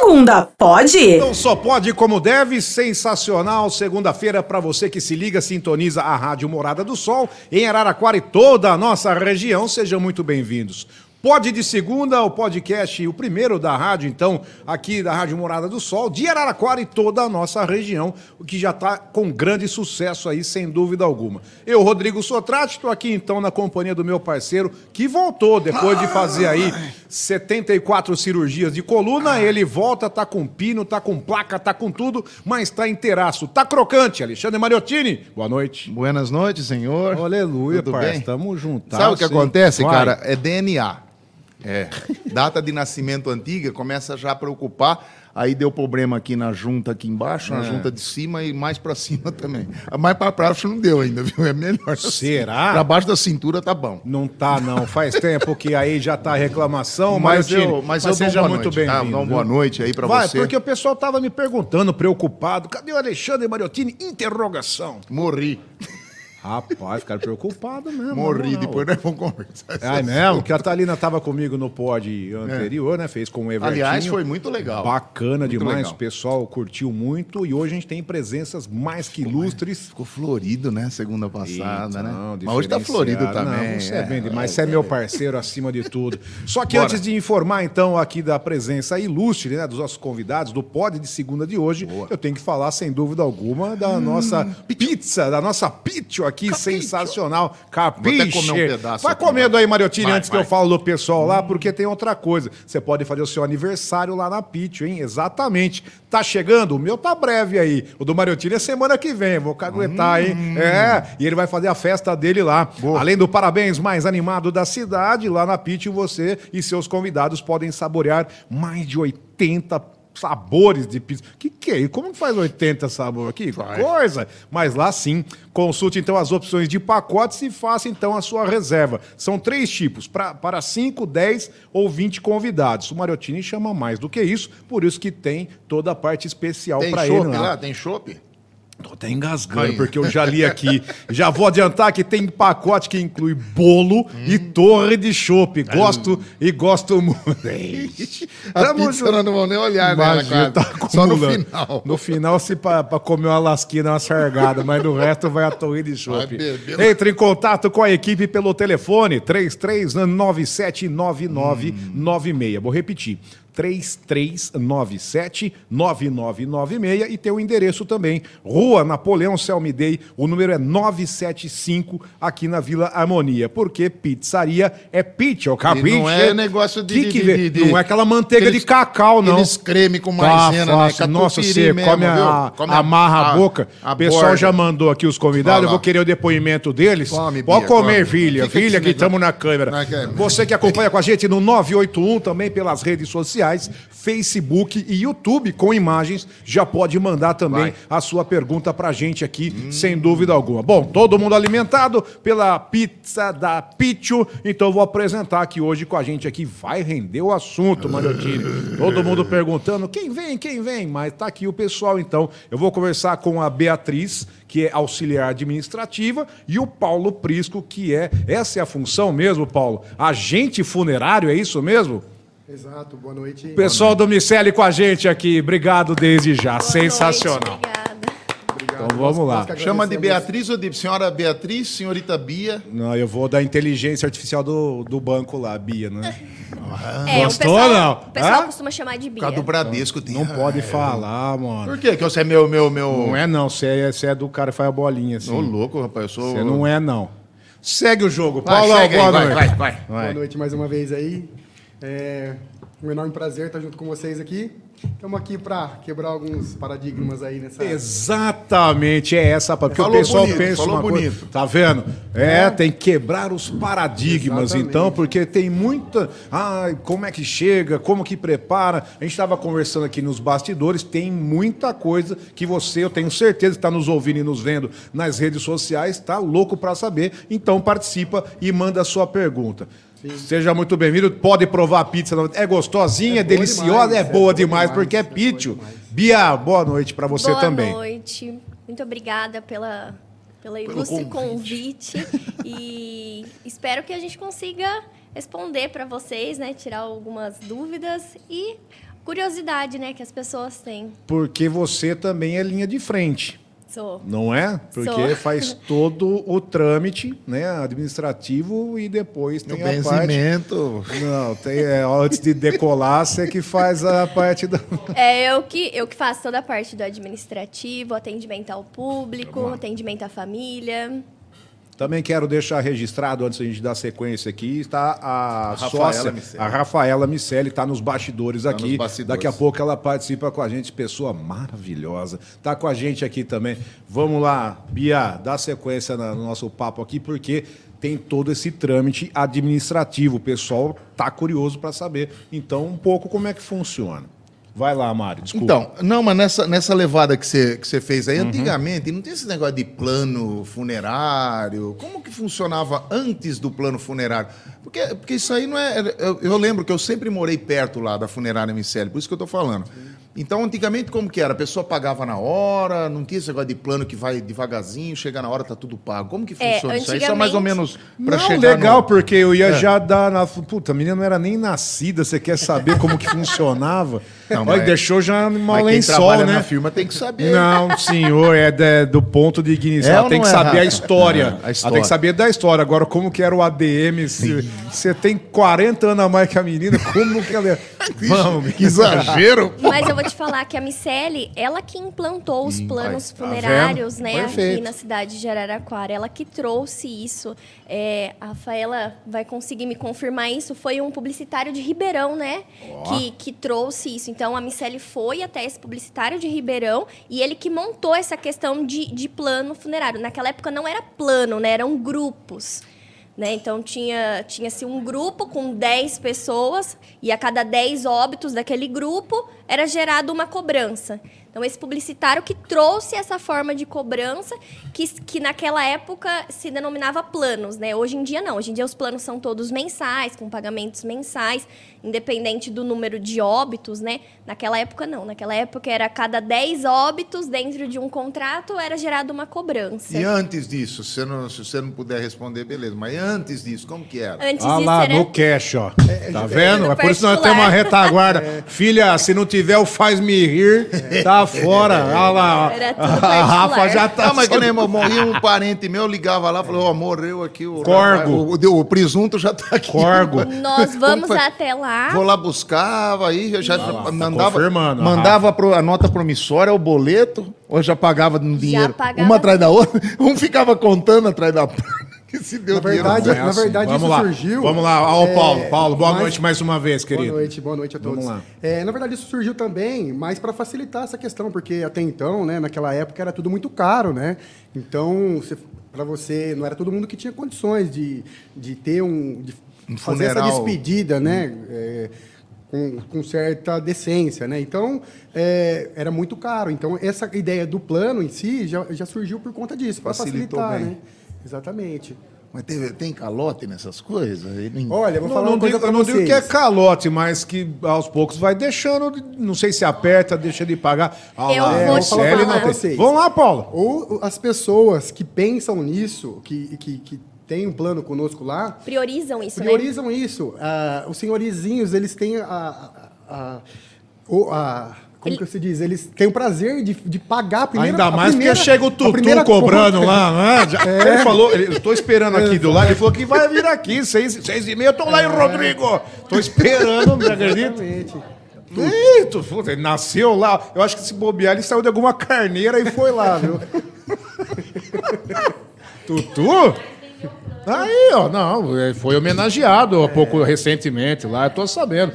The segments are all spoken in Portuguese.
segunda, pode? Não só pode como deve, sensacional. Segunda-feira para você que se liga, sintoniza a Rádio Morada do Sol em Araraquara e toda a nossa região. Sejam muito bem-vindos. Pode de segunda, o podcast, o primeiro da rádio, então, aqui da Rádio Morada do Sol, de Araraquara e toda a nossa região, o que já está com grande sucesso aí, sem dúvida alguma. Eu, Rodrigo Sotrate, estou aqui então na companhia do meu parceiro, que voltou depois de fazer aí 74 cirurgias de coluna, ele volta, tá com pino, tá com placa, tá com tudo, mas tá inteiraço, tá crocante. Alexandre Mariottini, boa noite. Buenas noites, senhor. Aleluia, Tudo bem? tamo juntos. Sabe o que acontece, Vai. cara? É DNA. É. Data de nascimento antiga começa já a preocupar. Aí deu problema aqui na junta aqui embaixo, É. na junta de cima e mais pra cima também. Mais pra baixo não deu ainda, viu? É melhor. assim. Será? Pra baixo da cintura tá bom. Não tá, não. Faz tempo que aí já tá reclamação, Mas eu, mas eu dou seja muito noite, bem-vindo. tá? Boa noite aí pra Vai, você. porque o pessoal tava me perguntando, preocupado. Cadê o Alexandre Mariottini? Interrogação. Morri. Rapaz, ficaram preocupados mesmo. Morri. não. Depois nós vamos conversar. É mesmo? Que a Thalina tava comigo no pod anterior, né? Fez com o Evertinho. Aliás, foi muito legal. Bacana Muito demais, legal. o pessoal curtiu muito e hoje a gente tem presenças mais que ilustres. Ficou florido, né? Segunda passada, né? Então, Mas hoje tá florido também. Não, você é, bem demais. Você é meu parceiro acima de tudo. Só que Bora. antes de informar, então, aqui da presença ilustre, né, dos nossos convidados, do pod de segunda de hoje, eu tenho que falar, sem dúvida alguma, da Hum, nossa pizza, da nossa pizza aqui, sensacional. Capiche. Vou até comer um pedaço Vai comendo aí, Mariottini, Vai, antes que vai. eu falo do pessoal lá, porque tem outra coisa. Você pode fazer o seu aniversário lá na Pitio, hein? Exatamente. Tá chegando? O meu tá breve aí. O do Mariottini é semana que vem. Vou caguetar, hein? Hum. É, e ele vai fazer a festa dele lá. Além do parabéns mais animado da cidade, lá na Pitio você e seus convidados podem saborear mais de 80 sabores de pizza. Que que é isso? Como que faz 80 sabores? Que coisa! Mas lá sim, consulte então as opções de pacotes e faça então a sua reserva. São três tipos, pra, para 5, 10 ou 20 convidados. O Mariottini chama mais do que isso, por isso que tem toda a parte especial para ele lá. lá? Tem chopp? Tô até engasgando, porque eu já li aqui. Já vou adiantar que tem pacote que inclui bolo e torre de chopp. Gosto e gosto muito. A Tamo pizza junto. não vamos nem olhar nela, Imagina, cara. tá Só no final. No final, se pra, pra comer uma lasquinha, uma sargada, mas no resto vai a torre de chopp. Beber. Entre em contato com a equipe pelo telefone 33979996. Vou repetir. 33979996 e tem o endereço também. Rua Napoleão Selmidei, o número é 975 aqui na Vila Harmonia. Porque pizzaria é pizza, o capricho. não é negócio de- Que que de- de- Não é aquela manteiga aqueles- de cacau, não. Aqueles creme com maisena, né? fácil. Nossa, você mesmo, come a? Come amarra a, a- boca. a o pessoal borda. já mandou aqui os convidados. Eu vou querer o depoimento deles. Come, Pode comer, come. filha. Fica filha, que estamos na câmera. Na câmera. Você que acompanha com a gente no 981, também pelas redes sociais, Facebook e YouTube, com imagens, já pode mandar também Vai. a sua pergunta pra gente aqui, sem dúvida alguma. Bom, todo mundo alimentado pela pizza da Pichu, então vou apresentar aqui hoje com a gente aqui. Vai render o assunto, Mariottini. Todo mundo perguntando quem vem, quem vem, mas tá aqui o pessoal, então. Eu vou conversar com a Beatriz, que é auxiliar administrativa, e o Paulo Prisco, que é, essa é a função mesmo, Paulo? Agente funerário, é isso mesmo? Exato, boa noite. Pessoal do Miceli com a gente aqui, obrigado desde já, Boa sensacional. Noite. Obrigado. Então vamos lá. Chama de. Beatriz ou de senhora Beatriz, senhorita Bia? Não, eu vou da inteligência artificial do, do banco lá, Bia, né? É, Gostou, o pessoal, não? O pessoal Hã? costuma chamar de Por Bia. causa do Bradesco. Tem... Não pode falar, Por mano. quê? Que você é meu, meu, meu... Não é não, você é, você é do cara que faz a bolinha assim. Ô, louco, rapaz, eu sou... Você não é não. Segue o jogo. Vai, Paulo, segue aí, boa vai, noite. vai, vai. Boa noite mais uma vez aí. É um enorme prazer estar junto com vocês aqui. Estamos aqui para quebrar alguns paradigmas aí nessa. Exatamente, é essa, porque Falou o pessoal bonito, pensa falou uma coisa, bonito. tá vendo? É, tem que quebrar os paradigmas, Exatamente. então, porque tem muita, ai, como é que chega, como que prepara. A gente estava conversando aqui nos bastidores, tem muita coisa que você, eu tenho certeza, está nos ouvindo e nos vendo nas redes sociais, tá louco para saber. Então participa e manda a sua pergunta. Seja muito bem-vindo. Pode provar a pizza. É gostosinha, é, É boa deliciosa, demais, é é boa boa demais, demais, porque é é boa pítio. Bia, boa noite para você Boa também. noite. Muito obrigada pela, pela ilustre convite. e espero que a gente consiga responder para vocês, né? Tirar algumas dúvidas e curiosidade, né, que as pessoas têm. Porque você também é linha de frente. Sou. Não é? Porque Sou. faz todo o trâmite né, administrativo e depois O tem a parte. benzimento. Não, tem, é, antes de decolar, você que faz a parte da. É eu que, eu que faço toda a parte do administrativo, atendimento ao público, atendimento à família. Também quero deixar registrado, antes da gente dar sequência aqui, está a, Rafaela sócia, a Rafaela Micelli, está nos bastidores Tá aqui. nos bastidores. Daqui a pouco ela participa com a gente, pessoa maravilhosa. Está com a gente aqui também. Vamos lá, Bia, dá sequência no nosso papo aqui, porque tem todo esse trâmite administrativo. O pessoal tá curioso para saber, então, um pouco como é que funciona. Vai lá, Mário, desculpa. Então, não, mas nessa, nessa levada que você que você fez aí, Uhum. antigamente não tinha esse negócio de plano funerário. Como que funcionava antes do plano funerário? Porque, porque isso aí não é. Eu, eu lembro que eu sempre morei perto lá da funerária Miceli, por isso que eu estou falando. Então, antigamente, como que era? A pessoa pagava na hora, não tinha esse negócio de plano que vai devagarzinho, chega na hora, tá tudo pago. Como que É, funciona isso aí? Só mais ou antigamente- menos para Não, chegar legal, no... porque eu ia É. já dar na. Puta, a menina não era nem nascida, você quer saber como que funcionava? Não, Olha, mas- deixou já mal lençol, trabalha né? na firma tem que saber. Não, senhor, é de- do ponto de ignição. É Ela tem que é, saber a história. É, a Ela tem história. que saber da história. Agora, como que era o ADM? Se você tem 40 anos a mais que a menina, como que ela é? Vamos, Que exagero! Mas eu vou te falar que a Miceli, ela que implantou os planos tá funerários, né, Perfeito. aqui na cidade de Araraquara. Ela que trouxe isso. É, a Rafaela vai conseguir me confirmar isso. Foi um publicitário de Ribeirão, né, que, que trouxe isso. Então, a Miceli foi até esse publicitário de Ribeirão e ele que montou essa questão de, de plano funerário. Naquela época não era plano, né, eram grupos. Né? Então tinha tinha-se um grupo com 10 pessoas e a cada 10 óbitos daquele grupo era gerada uma cobrança. Então esse publicitário que trouxe essa forma de cobrança que, que naquela época se denominava planos, né? Hoje em dia não, hoje em dia os planos são todos mensais, com pagamentos mensais, independente do número de óbitos, né? Naquela época não, naquela época era cada 10 óbitos dentro de um contrato era gerada uma cobrança. E antes disso, se, você não, se você não puder responder, beleza. Mas antes disso, como que era? Antes Olha disso lá, era no cash, ó. Tá vendo? no É por isso que nós temos uma retaguarda. Filha, se não tiver o faz-me rir, tá fora. Olha lá. Era tudo A Rafa já tá. Ah, mas que nem morria um parente meu, eu ligava lá, falou, ó, morreu aqui o... Corgo. O, o, o presunto já tá aqui. Corgo. Nós vamos até lá. Vou lá buscava, aí eu já lá, tá mandava, confirmando, mandava pro- a nota promissória, o boleto, ou já pagava no dinheiro, pagava. uma atrás da outra, um ficava contando atrás da que se deu Na dinheiro. verdade, é na verdade Vamos isso lá. surgiu. Vamos lá, ó, o é, Paulo. Paulo, boa mas- noite mais uma vez, querido. Boa noite, boa noite a todos. Vamos lá. É, na verdade, isso surgiu também mais para facilitar essa questão, porque até então, né, naquela época era tudo muito caro, né? Então, para você, não era todo mundo que tinha condições de, de ter um. De Um fazer essa despedida, né? é, com, com certa decência, né? Então, é, era muito caro. Então, essa ideia do plano em si já, já surgiu por conta disso, para facilitar, bem. né? Exatamente. Mas teve- tem calote nessas coisas? Olha, eu vou Não, falar não uma coisa digo, eu não vocês. digo que é calote, mas que aos poucos vai deixando. de- Não sei se aperta, deixa de pagar. Ah Eu lá, vou é, te Célio falar. não tem. Vocês. Vamos lá, Paulo. Ou as pessoas que pensam nisso, que, que, que têm um plano conosco lá, Priorizam isso, né? priorizam isso. Ah, os senhorizinhos, eles têm a... a, a, a- como Ele- que se diz? Eles têm o prazer de, de pagar a primeira Ainda mais primeira- porque chega o Tutu cobrando conta. lá, não é? Já- Ele falou, ele- eu tô esperando aqui do lado, ele falou que vai vir aqui, seis, seis e meia, eu tô lá em Rodrigo. Tô esperando, não acredita? Exatamente. Eita, puta, ele nasceu lá. Eu acho que se bobear, ele saiu de alguma carneira e foi lá, viu? Tutu? Aí, ó, não, foi homenageado há pouco recentemente lá, eu tô sabendo.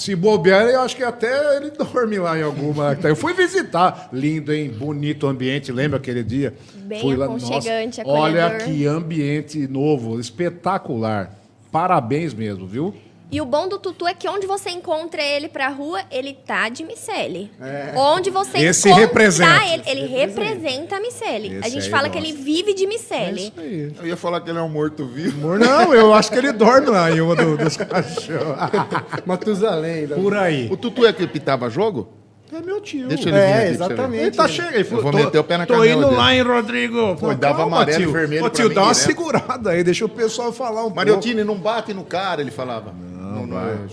Se bobear, eu acho que até ele dorme lá em alguma. Eu fui visitar. Lindo, hein? Bonito ambiente. Lembra aquele dia? Bem Fui aconchegante, Nossa, Olha que ambiente novo, espetacular. Parabéns mesmo, viu? E o bom do Tutu é que onde você encontra ele pra rua, ele tá de Miceli. Onde você Esse encontrar representa. ele, ele representa a Miceli. A gente aí fala que ele vive de Miceli. aí. Eu ia falar que ele é um morto-vivo. Não, eu acho que ele dorme lá em uma do- dos cachorros. Matusalém. da- Por aí. O Tutu é que pitava jogo? É meu tio. Deixa ele vir É, aqui você ver. exatamente. Ele tá chegando. Ele falou, vou tô, meter o pé na tô indo dele. lá em Rodrigo. Pô, dava amarelo e tio. vermelho Ô, tio, mim dá uma direto. segurada aí, deixa o pessoal falar um Mariottini, pouco. não bate no cara, ele falava. Não, não,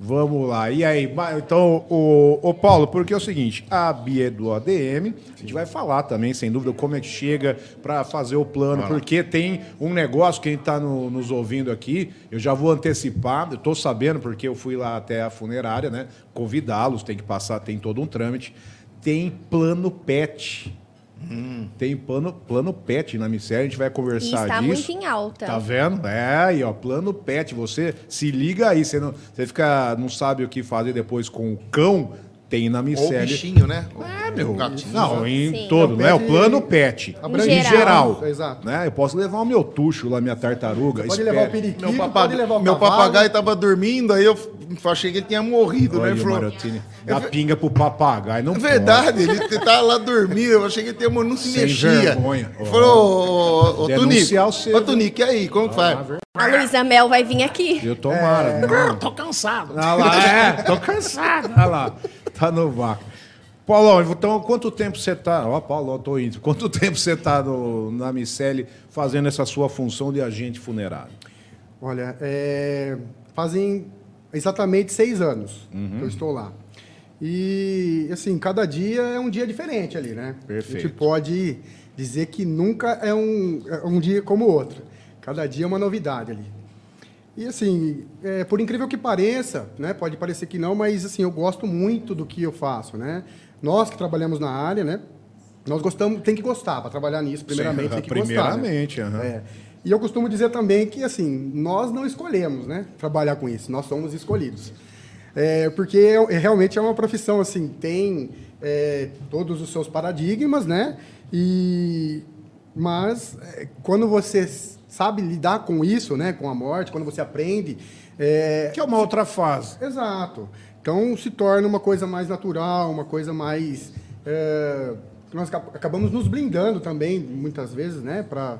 Vamos lá. E aí, então, o, o Paulo, porque é o seguinte, a Bia é do ADM, a gente vai falar também, sem dúvida, como é que chega para fazer o plano, porque tem um negócio, quem está nos ouvindo aqui, eu já vou antecipar, eu estou sabendo, porque eu fui lá até a funerária, né? Convidá-los, tem que passar, tem todo um trâmite. Tem plano PET. Tem plano, plano PET na Micéria, a gente vai E conversar está disso. muito em alta. Tá vendo? É, aí, ó, plano pet. Você se liga aí. Você, não, você fica, não sabe o que fazer depois com o cão, tem na Ou o Micélia. bichinho, né? É, meu. Gatinho. Não, em Sim. todo, É o né? O plano pet. abrangente. Em geral. Exato. Né? Eu posso levar o meu tucho lá, minha tartaruga. Pode espero. levar o periquito, Meu, pode papag... levar o meu cavalo. papagaio tava dormindo, aí eu achei que ele tinha morrido, Olha né? aí Ele o falou, Marotini. Dá pinga pro papagaio. Não É verdade, ele tava lá dormindo, eu achei que ele tinha morrido, não se Sem mexia. vergonha. Ele falou, ô, ô, ô, Tunico, ô Tunico, e aí, como que faz? A Luísa Mel vai vir aqui. pode. Eu tomara. É. Não. Tô cansado. Olha lá, é, tô cansado. Olha lá, tá no vácuo. Paulão, então quanto tempo você tá. Ó, Paulo, eu tô indo. Quanto tempo você tá no, na Miceli fazendo essa sua função de agente funerário? Olha, é, fazem exatamente seis anos Uhum. que eu estou lá. E, assim, cada dia é um dia diferente ali, né? A Perfeito. gente pode dizer que nunca é um, é um dia como o outro. Cada dia é uma novidade ali. E, assim, é, por incrível que pareça, né? Pode parecer que não, mas, assim, eu gosto muito do que eu faço, né? Nós que trabalhamos na área, né? Nós gostamos, tem que gostar para trabalhar nisso, primeiramente, tem que gostar. né? Primeiramente, aham. É. E eu costumo dizer também que, assim, nós não escolhemos, né, trabalhar com isso, nós somos escolhidos. É, porque é- é- realmente é uma profissão, assim, tem é, todos os seus paradigmas, né, e... Mas, é, quando você sabe lidar com isso, né, com a morte, quando você aprende... é, Que é uma outra fase. Exato. Então se torna uma coisa mais natural, uma coisa mais. é, nós acab- acabamos nos blindando também, muitas vezes, né? Para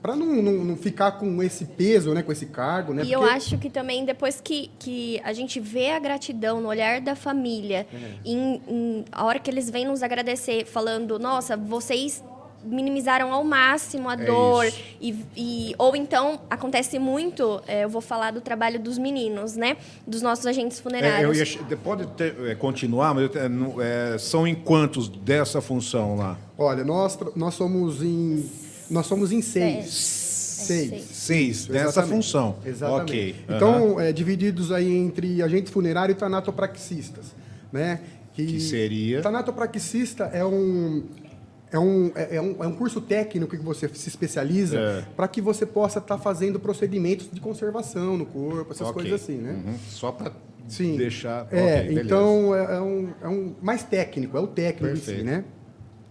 para não, não, não ficar com esse peso, né? Com esse cargo, né? E eu Porque- acho que também, depois que, que a gente vê a gratidão no olhar da família, É. em, em- a hora que eles vêm nos agradecer, falando, nossa, vocês minimizaram ao máximo a É dor. E, e- ou então, acontece muito, é, eu vou falar do trabalho dos meninos, né? Dos nossos agentes É, funerários. eu ia, pode ter- é, continuar, mas eu te- não- é, são em quantos dessa função lá? Olha, nós, nós somos em. Nós somos em seis. Seis. Seis. Seis dessa função. Exatamente. Ok. aham. Então, é, divididos aí entre agente funerário e tanatopraxistas, né? Que seria? Tanatopraxista é um é um, é, é um, é um curso técnico que você se especializa É. para que você possa estar fazendo procedimentos de conservação no corpo, essas Ok. coisas assim, né? Uhum. Só para Sim. deixar. É, ok, beleza. então é, é um, é um mais técnico, é o técnico em si, Perfeito. né?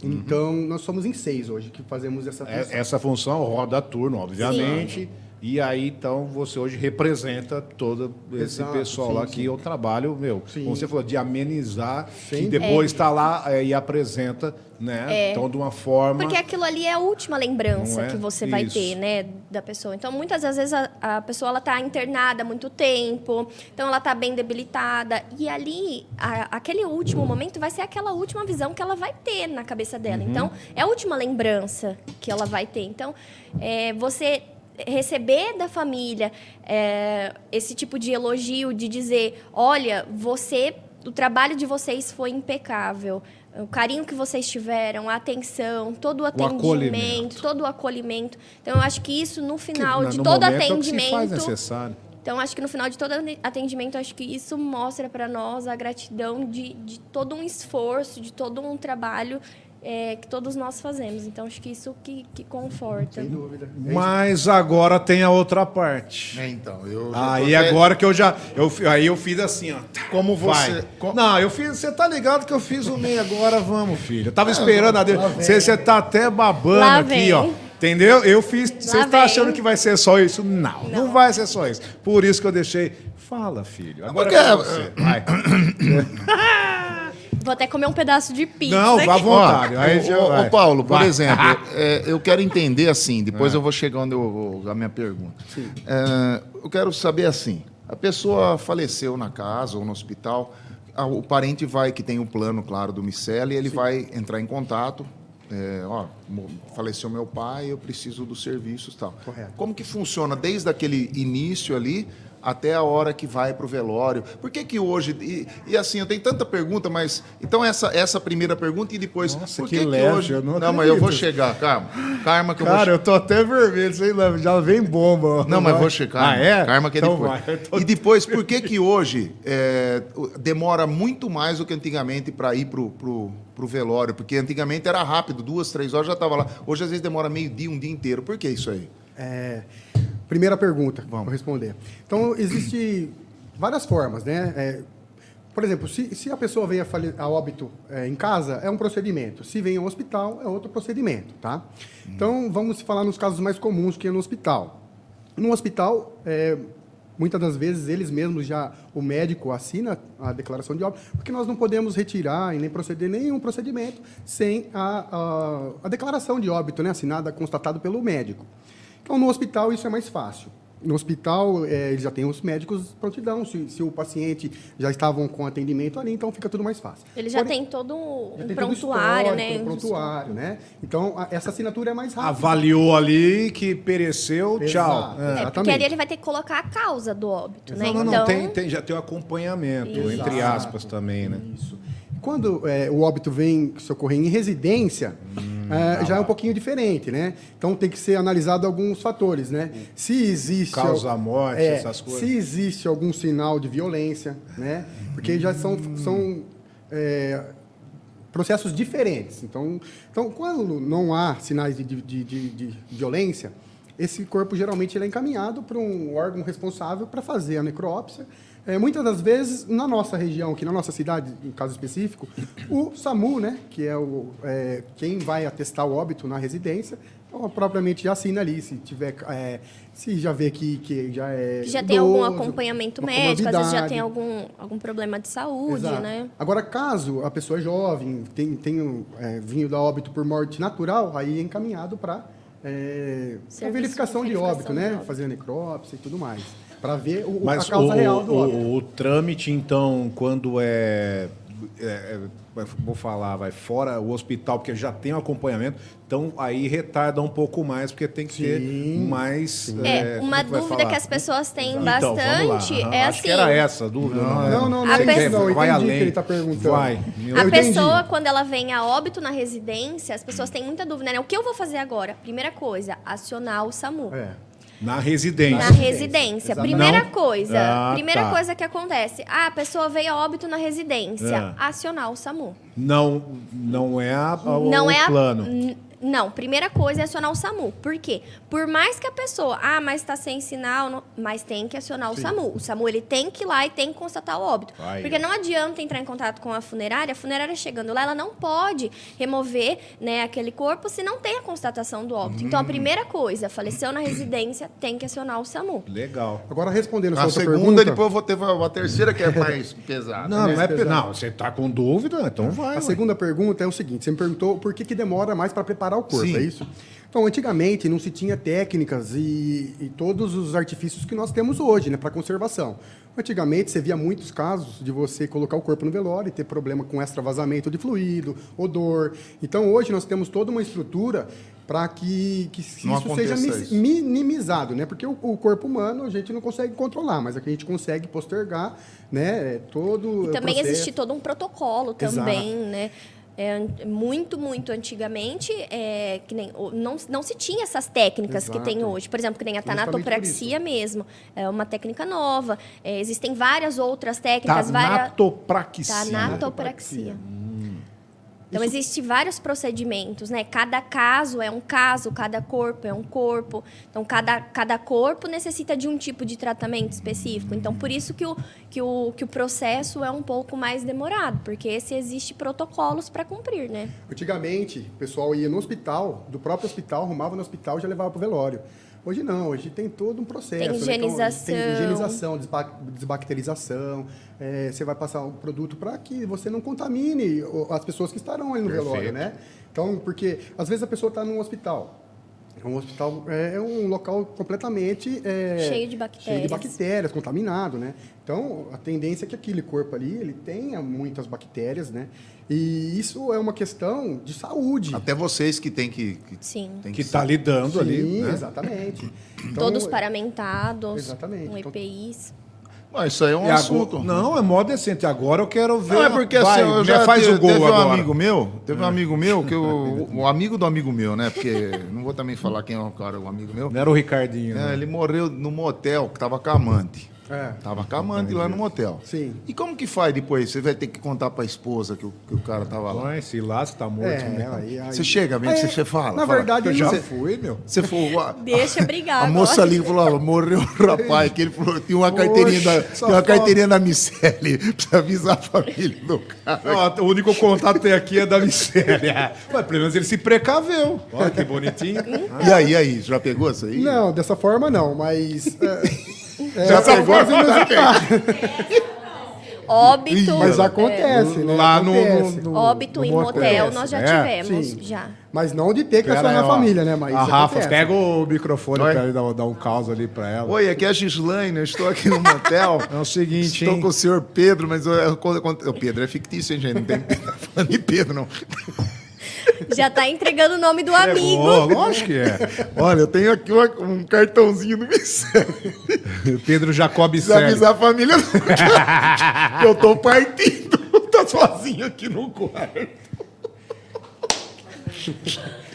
Então, nós somos em seis hoje que fazemos essa É- função. essa função roda turno, obviamente. E aí, então, você hoje representa todo esse Exato, pessoal sim, lá sim. que eu trabalho, meu, Sim. como você falou, de amenizar, Sim. que depois está lá é, e apresenta, né? Então, de uma forma. Porque aquilo ali é a última lembrança é? que você vai Isso. ter, né, da pessoa. Então, muitas das vezes a, a pessoa ela tá internada há muito tempo, então ela tá bem debilitada e ali a- aquele último momento vai ser aquela última visão que ela vai ter na cabeça dela. Uhum. Então, é a última lembrança que ela vai ter. Então, é, você receber da família é, esse tipo de elogio de dizer, olha, você, o trabalho de vocês foi impecável. O carinho que vocês tiveram, a atenção, todo o atendimento, acolhimento. todo o acolhimento. Então, eu acho que isso, no que, final na- de no todo é o que atendimento. faz necessário. Então, acho que no final de todo atendimento, acho que isso mostra para nós a gratidão de, de todo um esforço, de todo um trabalho é, que todos nós fazemos. Então, acho que isso que, que conforta. Sem dúvida. É Mas agora tem a outra parte. É, então, eu já Aí até- agora que eu já. Eu, aí eu fiz assim, ó. Como Vai. você. co- Não, eu fiz. Você tá ligado que eu fiz o meio agora, vamos, filho. Eu tava esperando a dele. Você você tá até babando Lá aqui, vem. ó. Entendeu? Eu fiz. Você tá vem. achando que vai ser só isso? Não, não, Não. vai ser só isso. Por isso que eu deixei. Fala, filho. Agora Porque- é com você. Vai. Vou até comer um pedaço de pizza. Não, vá à vontade. Ó, ô, Paulo, por Vai. exemplo, é, eu quero entender assim, depois eu vou chegar onde eu vou, a minha pergunta. É, eu quero saber assim, a pessoa faleceu na casa ou no hospital, a- o parente vai, que tem o plano, claro, do Miceli, ele vai entrar em contato, é, ó, faleceu meu pai, eu preciso dos serviços e tal. Correto. Como que funciona desde aquele início ali até a hora que vai para o velório. Por que que hoje... E, e assim, eu tenho tanta pergunta, mas... Então, essa, essa primeira pergunta e depois... Nossa, por que que, que leve, hoje... eu não mas eu vou chegar, calma. Calma que eu Cara, vou eu tô até vermelho, sei lá, já vem bomba. Não, mas Vai. vou checar. Ah, é? Karma que é então depois. tô- E depois, por que que hoje é, o- demora muito mais do que antigamente para ir pro, pro, pro velório? Porque antigamente era rápido, duas, três horas já estava lá. Hoje às vezes demora meio dia, um dia inteiro. Por que isso aí? É, primeira pergunta, Vamos. responder. Então, existe várias formas, né? É, por exemplo, se, se a pessoa vem a, a óbito é, em casa, é um procedimento. Se vem ao hospital, é outro procedimento, tá? Então, vamos falar nos casos mais comuns que é no hospital. No hospital, é, muitas das vezes, eles mesmos já, o médico assina a declaração de óbito, porque nós não podemos retirar e nem proceder nenhum procedimento sem a, a, a declaração de óbito, né, assinada, constatado pelo médico. Então, no hospital, isso é mais fácil. No hospital, eh, eles já têm os médicos prontidão. Se, se o paciente já estavam com atendimento ali, então fica tudo mais fácil. Ele já Porém, tem todo um já tem todo o prontuário, né? um prontuário, né? Então, a- essa assinatura é mais rápida. Avaliou ali que pereceu, tchau. Exato. É. É, porque ali ele vai ter que colocar a causa do óbito, né? Não, não, não, então, tem, tem- já tem o acompanhamento, Exato. entre aspas também, né? Isso. Quando eh, o óbito vem socorrer em residência, eh, já é um pouquinho diferente, né? Então tem que ser analisado alguns fatores, né? Se existe Causa morte, é, essas coisas. Se existe algum sinal de violência, né? Porque já são, são eh, processos diferentes. Então, então, quando não há sinais de, de, de, de- de violência, esse corpo geralmente ele é encaminhado para um órgão responsável para fazer a necrópsia. É, muitas das vezes, na nossa região, aqui na nossa cidade, em caso específico, o SAMU, né, que é, o, é, quem vai atestar o óbito na residência, então, propriamente já assina ali, se tiver, é, se já vê que, que já é que já tem algum acompanhamento médico, às vezes já tem algum, algum problema de saúde, Exato. né? Agora, caso a pessoa é jovem, tem, tem um, é, vinho da óbito por morte natural, aí é encaminhado para é, verificação de de verificação óbito, de né? óbito. Fazer a necrópsia e tudo mais. Para ver o, Mas a causa o, real do o- óbito. o trâmite, então, quando é, é- é- Vou falar, vai fora o hospital, porque já tem o acompanhamento, então aí retarda um pouco mais, porque tem que ter Sim, mais. É, como uma vai dúvida que as pessoas têm Então, bastante Aham. é Acho assim. que era essa a dúvida. Não, Não, não, não A é pessoa- não. Eu vai o além. que ele está perguntando. Vai. A Eu entendi. pessoa, quando ela vem a óbito na residência, as pessoas têm muita dúvida, né? O que eu vou fazer agora? Primeira coisa, acionar o SAMU. É. Na residência. Na residência. Exato. Primeira Não. coisa, Ah, primeira tá. coisa que acontece. Ah, a pessoa veio a óbito na residência. Ah. Acionar o SAMU. Não, não é a, a- o não é a- plano. N- Não, primeira coisa é acionar o SAMU. Por quê? Por mais que a pessoa, ah, mas está sem sinal, não- mas tem que acionar o SAMU. O SAMU ele tem que ir lá e tem que constatar o óbito. Aí, Porque não adianta entrar em contato com a funerária, a funerária chegando lá, ela não pode remover né, aquele corpo se não tem a constatação do óbito. Então a Hum. primeira coisa, faleceu na residência, tem que acionar o SAMU. Legal. Agora, respondendo a sua segunda, pergunta... depois eu vou ter a terceira que é mais pesada. Não, não é. pesado. Não, você tá com dúvida? Então vai. A ué. segunda pergunta é o seguinte: você me perguntou por que, que demora mais para preparar o corpo, Sim. é isso? Então, antigamente não se tinha técnicas e, e todos os artifícios que nós temos hoje, né, para conservação. Antigamente você via muitos casos de você colocar o corpo no velório e ter problema com extravasamento de fluido, odor. Então, hoje nós temos toda uma estrutura para que, que isso seja isso. minimizado, né? Porque o, o corpo humano a gente não consegue controlar, mas aqui a gente consegue postergar, né? Todo E também existe todo um protocolo Exato. também, né? É, muito, muito antigamente, é, que nem, não, não se tinha essas técnicas que Exato. tem hoje. Por exemplo, que nem a tanatopraxia mesmo. É uma técnica nova. É, existem várias outras técnicas. várias... Tanatopraxia. Tanatopraxia. Então, existem vários procedimentos, né? Cada caso é um caso, cada corpo é um corpo. Então, cada, cada corpo necessita de um tipo de tratamento específico. Então, por isso que o, que o, que o processo é um pouco mais demorado, porque esse existe protocolos para cumprir, né? Antigamente, o pessoal ia no hospital, do próprio hospital, arrumava no hospital e já levava para o velório. Hoje não, hoje tem todo um processo. Tem né? Então, higienização. tem higienização, desba- desbacterização. é, você vai passar um produto para que você não contamine o- as pessoas que estarão ali no Perfeito. velório, né? Então, porque às vezes a pessoa está num hospital, É um hospital, é é um local completamente... é, Cheio de bactérias. Cheio de bactérias, contaminado, né? Então, a tendência é que aquele corpo ali, ele tenha muitas bactérias, né? E isso é uma questão de saúde. Até vocês que tem que. que Sim. tem Que tá lidando ali, Sim, né? exatamente. Então, Todos paramentados, Exatamente. com Então- Mas isso aí é um E agora- assunto. Não, é mó decente. Agora eu quero ver. Não, é porque Vai, assim, eu já faz teve, o gol teve um agora. amigo meu, teve um amigo meu, que o, o amigo do amigo meu, né? Porque não vou também falar quem é o cara, o amigo meu. Não era o Ricardinho. É, né? ele morreu no motel que tava com a amante. É. Tava com a amante lá no motel. Sim. E como que faz depois? Você vai ter que contar pra esposa que o, que o cara tava lá. Vai, se lasca, tá morto. É, mesmo. aí, aí- Você chega mesmo, Aí, você, você fala. Na fala. verdade, Eu já não- fui, meu. Você falou, a, Deixa brigar a moça ali falou, morreu o rapaz, que ele falou, tinha uma carteirinha da, Poxa, tinha uma carteirinha da Miceli, precisa avisar a família do cara. Ó, o único contato que tem aqui é da miséria. Mas pelo menos ele se precaveu. Olha que bonitinho. E aí, aí, já pegou isso aí? Não, dessa forma não, mas... é, Já é, pegou? Óbito. Mas é, acontece, né? Lá no, Acontece. no, no- Óbito no em motel nós já É. tivemos. Sim. Já. Mas não de ter que Pera acionar aí, a ó. família, né? Mas a Rafa, acontece. pega o microfone Oi. pra ele dar, dar um caos ali pra ela. Oi, aqui é a Gislaine, eu estou aqui no motel. É o seguinte, Estou hein? com o senhor Pedro, mas eu, eu, eu- o Pedro é fictício, hein, gente? Não tem falando de Pedro, não. Já tá entregando o nome do amigo. Pegou, lógico que é. Olha, eu tenho aqui uma- um cartãozinho do Miceli. Pedro Jacob Precisa Sérgio. avisar a família que eu tô partindo. Tá sozinho aqui no quarto.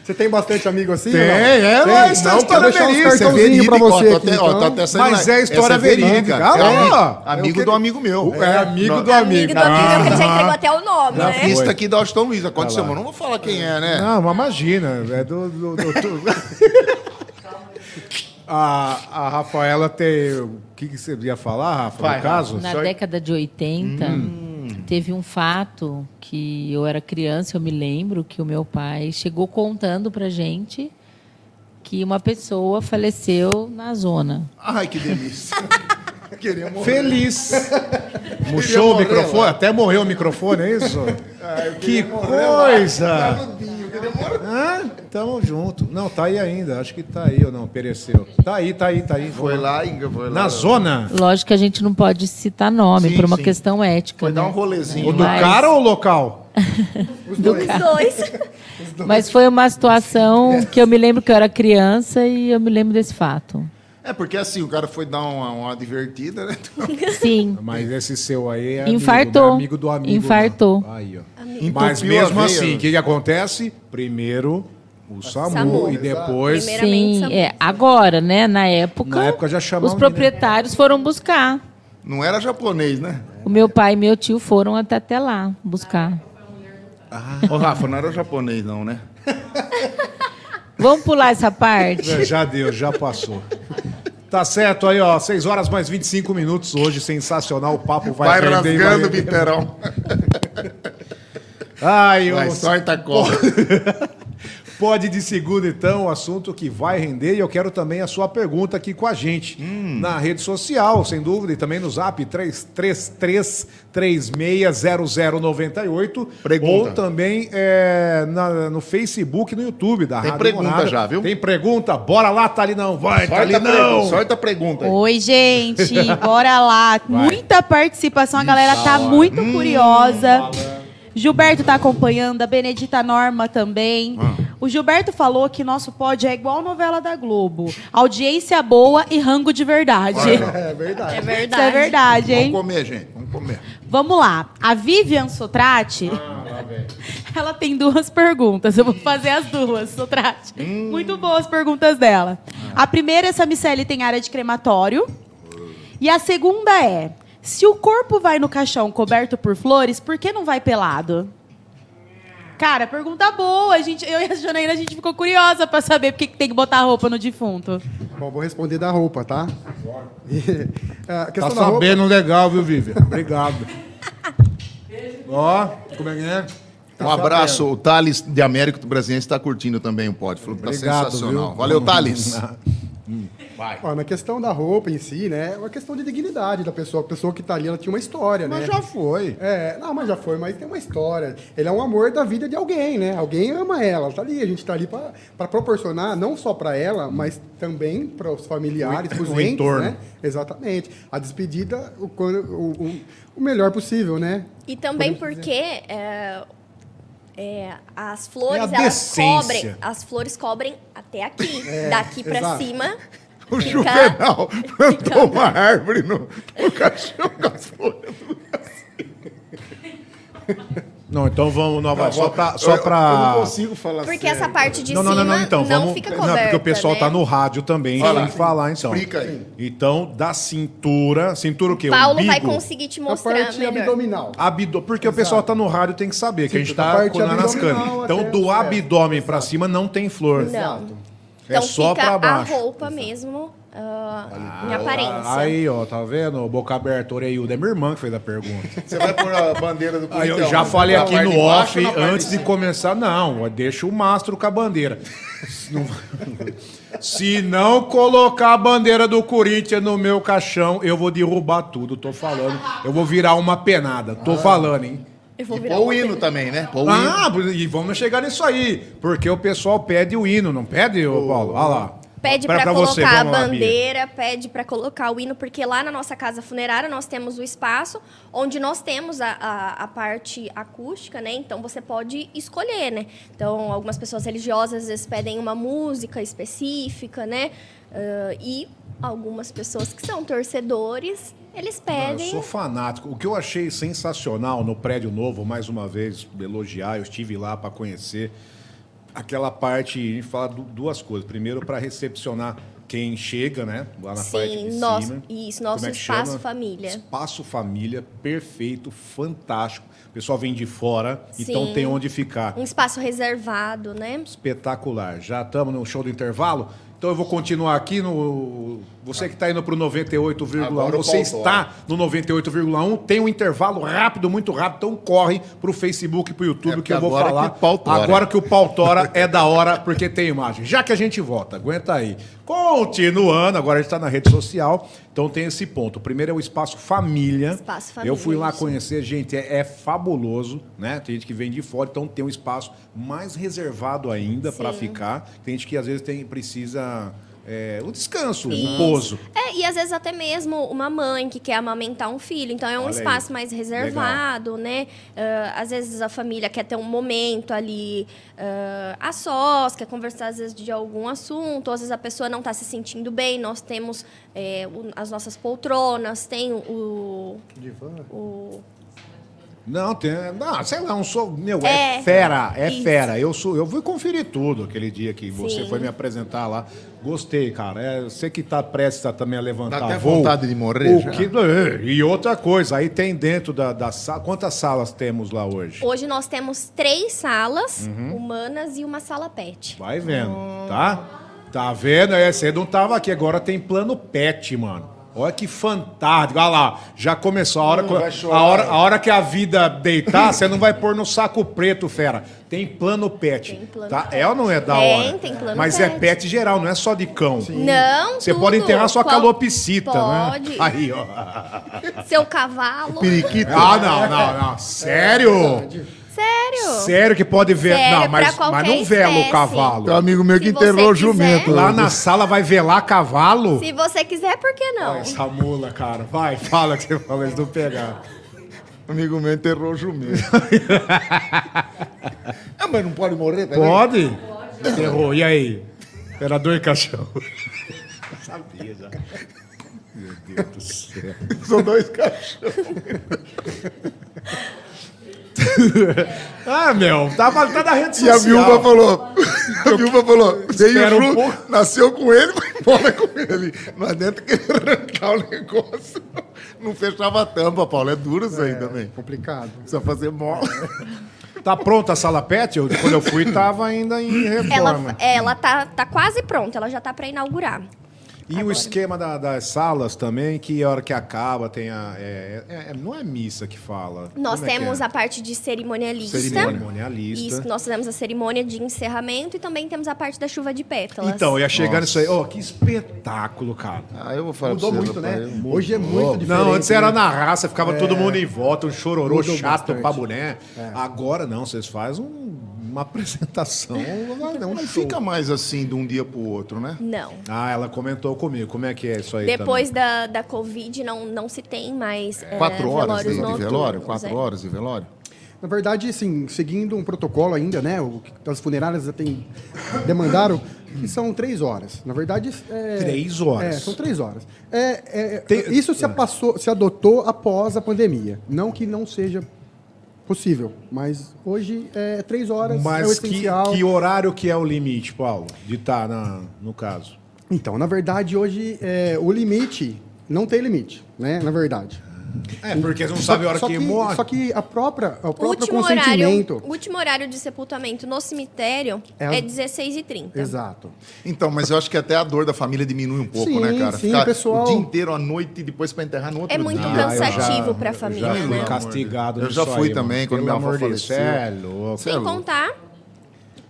Você tem bastante amigo assim? Tem, não? é, Tem? é Não, história verídica, isso é Ó, você aqui, até- ó, então. até saindo Mas lá. é história Essa verídica. É Ah, amigo, lá. amigo do amigo meu. É amigo do amigo. Amigo do amigo, Ah. que já entregou até o nome, Na né? pista aqui da Austin Luiz. Aconteceu, mas não vou falar quem é, né? Não, mas imagina. É do. do- do- do- a, a Rafaela tem. O que, que você ia falar, Rafa? Vai, no caso? Na Só- década de 80, Hum. Teve um fato que eu era criança, eu me lembro que o meu pai chegou contando pra gente que uma pessoa faleceu na zona. Ai, que delícia. Queria morrer. Feliz. Murchou o microfone? lá. Até morreu o microfone, é isso? que coisa! Ah, tamo junto. Não, tá aí ainda. Acho que tá aí ou não, pereceu. Tá aí, tá aí, tá aí. Foi lá, Inga, foi lá. Na zona? Lógico que a gente não pode citar nome Sim, por uma sim. questão ética. Foi dar um né? rolezinho. O do Mas- cara ou o local? Os dois. Mas foi uma situação que eu me lembro que eu era criança e eu me lembro desse fato. É, porque assim, o cara foi dar uma, uma divertida, né? Sim. Mas esse seu aí é amigo, Infartou. é amigo do amigo. Infartou. não. Aí, ó. Entupiu Mas mesmo veia. assim, o que, que acontece? Primeiro o SAMU, SAMU. e depois. Primeiramente, Sim, SAMU. é. Agora, né? Na época, Na época já chamavam os proprietários foram buscar. Não era japonês, né? O meu pai e meu tio foram até, até lá buscar. Ô, Rafa, não era japonês, não, né? Vamos pular essa parte? Já deu, já passou. Tá certo aí, ó. 6 horas mais 25 minutos hoje. Sensacional. O papo vai, Vai, render rasgando o vai- biterão. Ai, Vai, eu... sorta a cobra. Pode de segunda, então, o assunto que vai render. E eu quero também a sua pergunta aqui com a gente. Hum. Na rede social, sem dúvida, e também no zap 333-360098. Pergunta. Ou também é, na- no Facebook e no YouTube da Tem Rádio pergunta Morada. já, viu? Tem pergunta? Bora lá, Thalinão. Vai, Thalinão. pergunta. Sorta a pergunta. aí. Oi, gente, bora lá. Muita participação, a galera tá muito Hum, curiosa. Gilberto tá acompanhando, a Benedita Norma também. Ah. O Gilberto falou que nosso pod é igual novela da Globo. Audiência boa e rango de verdade. É verdade. É Isso verdade. é verdade, hein? Vamos comer, gente. Vamos comer. Vamos lá. A Vivian Sotrate, ela tem duas perguntas. Eu vou fazer as duas, Sotrate. Muito boas as perguntas dela. A primeira, essa micelle tem área de crematório. E a segunda é, se o corpo vai no caixão coberto por flores, por que não vai pelado? Cara, pergunta boa. A gente, eu e a Janaína, a gente ficou curiosa pra saber por que tem que botar roupa no defunto. Bom, vou responder da roupa, tá? E, a Tá da roupa, sabendo legal, viu, Vivian? Obrigado. Ó, como é que é? Um abraço. O Thales de Américo do Brasiliense está curtindo também o pódio. Falou que tá Obrigado, sensacional. viu? Valeu, Thales. Vai. Ó, na questão da roupa em si, né? É uma questão de dignidade da pessoa. A pessoa que tá ali, ela tinha uma história, Mas né? já foi. É, não, mas já foi, mas tem uma história. Ele é um amor da vida de alguém, né? Alguém ama ela, ela tá ali. A gente tá ali pra pra proporcionar, não só pra ela, mas também para os familiares, para os o entes, entorno. né? Exatamente. A despedida, o, o, o, melhor possível, né? E também Podemos porque é, é, as flores, É elas cobrem, as flores cobrem até aqui. Daqui pra exato. cima. O fica- Juvenal plantou uma árvore no, no caixão com as folhas. Não, então vamos, não, vai, só pra... Eu- Só eu- pra... Eu não consigo falar Porque sério. essa parte de não, não, cima não, não, então, vamos... fica não, coberta, porque o pessoal né? tá no rádio também, Fala. tem que falar, então. Explica aí. Então, da cintura, cintura o quê? Paulo Umbigo? vai conseguir te A mostrar parte melhor. abdominal. Abdo... Porque o pessoal tá no rádio tem que saber que a Sim, gente tá colando nas canas. Então, do pé. abdômen pra cima não tem flor. Não. Exato. É Então só fica pra baixo. a roupa mesmo ah, em aparência. Aí, ó, tá vendo? Boca aberta, orelhuda. É minha irmã que fez a pergunta. Você vai pôr a bandeira do Aí eu Corinthians já falei aqui no off, antes de começar, não, deixa o mastro com a bandeira. Se não- Se não colocar a bandeira do Corinthians no meu caixão, eu vou derrubar tudo, tô falando. Eu vou virar uma penada, tô falando, hein? Eu vou E virar pôr o hino também, né? Pôr o hino. Ah, e vamos chegar nisso aí, porque o pessoal pede o hino, não pede, ô Paulo? Olha lá. Pede Pera pra você, colocar a vamos lá, bandeira, pede pra colocar o hino, porque lá na nossa casa funerária nós temos o espaço onde nós temos a, a, a parte acústica, né? Então você pode escolher, né? Então algumas pessoas religiosas às vezes pedem uma música específica, né? Ah, e algumas pessoas que são torcedores, eles Ah, Eu pedem. sou fanático. O que eu achei sensacional no prédio novo, mais uma vez, elogiar, eu estive lá para conhecer aquela parte, a gente fala du- duas coisas. Primeiro, para recepcionar quem chega, né? Lá na parte de Sim, nosso, cima. isso, nosso Como é espaço chama? família. Espaço família, perfeito, fantástico. O pessoal vem de fora, então Sim. tem onde ficar. Um espaço reservado, né? Espetacular. Já estamos no show do intervalo. Então eu vou continuar aqui no. Você que está indo para o 98,1. Agora o Você está no 98,1. Tem um intervalo rápido, muito rápido. Então corre para o Facebook e para o YouTube É, que eu vou agora falar. que agora que o pau tora é da hora, porque tem imagem. Já que a gente volta, aguenta aí. Continuando, agora a gente está na rede social. Então tem esse ponto. O primeiro é o espaço família. Espaço Eu fui família, lá conhecer, gente, é, é fabuloso, né? Tem gente que vem de fora, então tem um espaço mais reservado ainda para ficar. Tem gente que às vezes tem, precisa é, o descanso, o pouso. É, e às vezes até mesmo uma mãe que quer amamentar um filho. Então é um Olha aí. espaço mais reservado, né? Ah, às vezes a família quer ter um momento ali ah, a sós, quer conversar às vezes de algum assunto. Às vezes a pessoa não está se sentindo bem. Nós temos é, o- as nossas poltronas, tem o... Divã. o Não, tem. Não, sei lá, um sou. Meu, é, É, fera, é isso. fera. Eu sou, eu fui conferir tudo aquele dia que você Sim. foi me apresentar lá. Gostei, cara. É, você que tá prestes a, também a levantar Dá até voo. vontade de morrer O já. que- é, e outra coisa, aí tem dentro da, da sala. Quantas salas temos lá hoje? Hoje nós temos três salas Uhum. humanas e uma sala pet. Vai vendo, tá? Tá vendo? É, você não tava aqui, agora tem plano pet, mano. Olha que fantástico. Olha lá, já começou. A hora, Hum, a hora, a hora que a vida deitar, você não vai pôr no saco preto, fera. Tem plano pet. Tem plano tá? pet. É ou não é da Tem, hora? tem plano Mas é pet. pet geral, não é só de cão. Não, Você tudo. pode enterrar sua Qual- calopsita, Pode. né? Aí, ó. Seu cavalo. Periquito. Ah, não, não, não. Sério? Sério? Sério que pode ver. Sério, não, mas, pra mas não vela o espécie. cavalo. Tem um amigo meu que Se enterrou o quiser. jumento. Lá na sala vai velar cavalo? Se você quiser, por que não? Essa mula, cara. Vai, fala que você falou, eles não pegaram. amigo meu enterrou o jumento. ah, mas não pode morrer também? Pode? Errou. E aí? Imperador e cachorro. Sabia já. Meu Deus do céu. São dois cachorros. Ah, meu, tava, tá na rede E a social. viúva falou, a viúva falou, veio um junto, nasceu com ele, foi embora com ele. Não adianta querer arrancar o negócio. Não fechava a tampa, Paulo. É duro isso aí também. Complicado. Precisa fazer mola. Tá pronta a sala pet? Eu, quando eu fui, tava ainda em Ela, reforma. ela tá, tá quase pronta, ela já tá pra inaugurar. E o Agora. esquema da- das salas também, que a hora que acaba tem a. é- é- é- não é missa que fala. Nós Como é temos é? a parte de cerimonialista. Cerimonialista. Isso, nós fizemos a cerimônia de encerramento e também temos a parte da chuva de pétalas. Então, eu ia chegar Nossa. nisso aí. Ó, que espetáculo, cara. Ah, eu vou falar Mudou pra você, muito, né? mudou. Hoje é muito diferente. Não, antes era né? na raça, ficava todo mundo em volta, um chororô Mudou chato bastante. pra boné. Agora não, vocês fazem um- uma apresentação. não, fica mais assim de um dia pro outro, né? Não. Ah, ela comentou comigo. Como é que é isso aí? Depois da, da Covid, não, não se tem mais é, Quatro horas de, velório? Quatro é. horas de velório? Na verdade, assim, seguindo um protocolo ainda, né? O que as funerárias já têm, demandaram, que são três horas. Na verdade, é, Três horas? É, são três horas. É, é, Tem- isso se, passou, se adotou após a pandemia. Não que não seja possível, mas hoje é três horas é o Mas que, essencial. que horário que é o limite, Paulo? De estar no caso? Então, na verdade, hoje é, o limite não tem limite, né? Na verdade. É, porque você não sabe a hora só que, morre. Só que a própria, o próprio último horário, consentimento. o último horário de sepultamento no cemitério É é, a- 16h30. Exato. Então, mas eu acho que até a dor da família diminui um pouco, Sim, né, cara? sim, Ficar pessoal- o dia inteiro à noite e depois pra enterrar no outro É muito dia. Ah, cansativo pra eu família, Já né? castigado Eu já fui aí, também, mano. quando Pelo minha avó faleceu. cê é louco. É Sem louco. contar,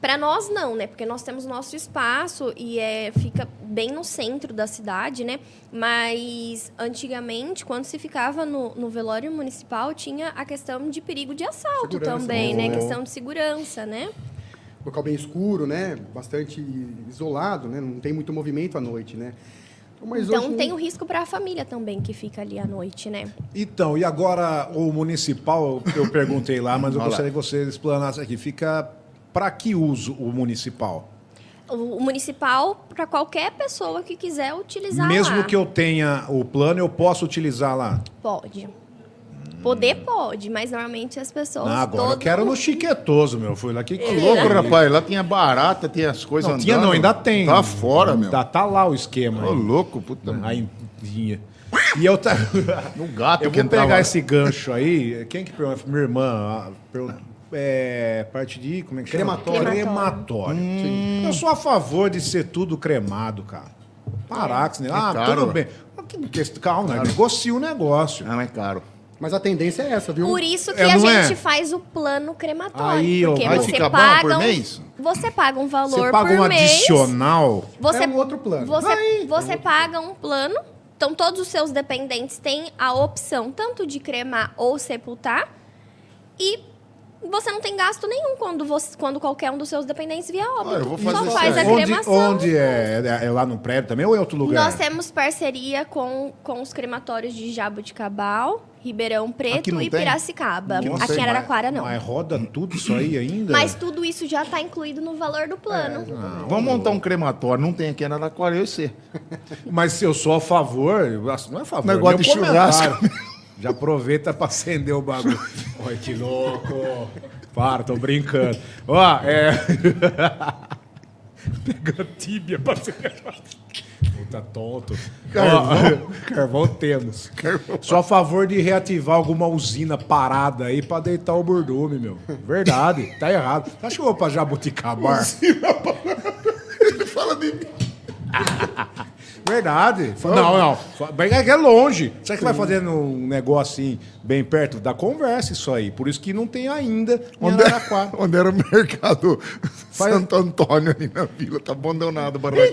para nós não, né? Porque nós temos nosso espaço e é, fica bem no centro da cidade, né? Mas antigamente, quando se ficava no, no velório municipal, tinha a questão de perigo de assalto Segurança, também, né? né? Questão de segurança, né? local bem escuro, né? Bastante isolado, né? Não tem muito movimento à noite, né? Mas então hoje- tem o risco para a família também que fica ali à noite, né? Então, e agora o municipal, eu perguntei lá, mas eu gostaria que você explanasse aqui. Fica para que uso o municipal? O, municipal para qualquer pessoa que quiser utilizar Mesmo lá. que eu tenha o plano, eu posso utilizar lá. Pode. Poder pode, mas normalmente as pessoas. Ah, agora eu todo- quero no chiquetoso, meu. Fui lá que Ô, louco, rapaz. Lá tinha barata, tinha as coisas Não, andando. tinha não, ainda tem. Tá fora, meu. Tá, tá lá o esquema. Ô, aí. louco, puta. Aí vinha. E eu tá... No gato Eu que vou pegar lá. esse gancho aí. Quem que perguntou? Minha irmã. ah, pergun- É, parte de. Como é que chama? Crematório. Crematório. Eu sou a favor de ser tudo cremado, cara. Parar com esse negócio. Ah, caro, tudo bem. Calma, né? negocia o negócio. Ah, mas é caro. Mas a tendência é essa, viu? Por isso que É, a não é? gente faz o plano crematório. Aí, porque vai você ficar bom paga por um, mês? Você paga um valor Você paga por um mês. adicional. Você, É um outro plano. Você, você paga um plano. Então, todos os seus dependentes têm a opção tanto de cremar ou sepultar. E você não tem gasto nenhum quando, você, quando qualquer um dos seus dependentes vier a óbito. Ah, eu vou Só fazer faz a certo. Onde, cremação. onde é? É lá no prédio também ou é outro lugar? Nós temos parceria com, com os crematórios de Jabuticabal, Ribeirão Preto não e tem? Piracicaba. Aqui não Aqui em Araraquara, não. Mas roda tudo isso aí ainda? Mas tudo isso já está incluído no valor do plano. Vamos montar um crematório. Não tem aqui em Araraquara, eu sei. Mas se eu sou a favor, não é a favor, Negócio meu de churrasco. Já aproveita pra acender o bagulho. Olha que louco. Para, tô brincando. Ó, é. Pegando tíbia pra acender. Puta tonto. Carvão. carvão temos. Sou a favor de reativar alguma usina parada aí pra deitar o bordume, meu. Verdade, tá errado. Você acha que eu vou pra Jabuticabar? Ele fala de mim. Verdade. Não, não. Bem é é longe. Será que vai fazer um negócio assim, bem perto? Da conversa isso aí. Por isso que não tem ainda em Onde, Araraquara. onde era o mercado Santo Antônio ali na vila. Tá abandonado o barracão.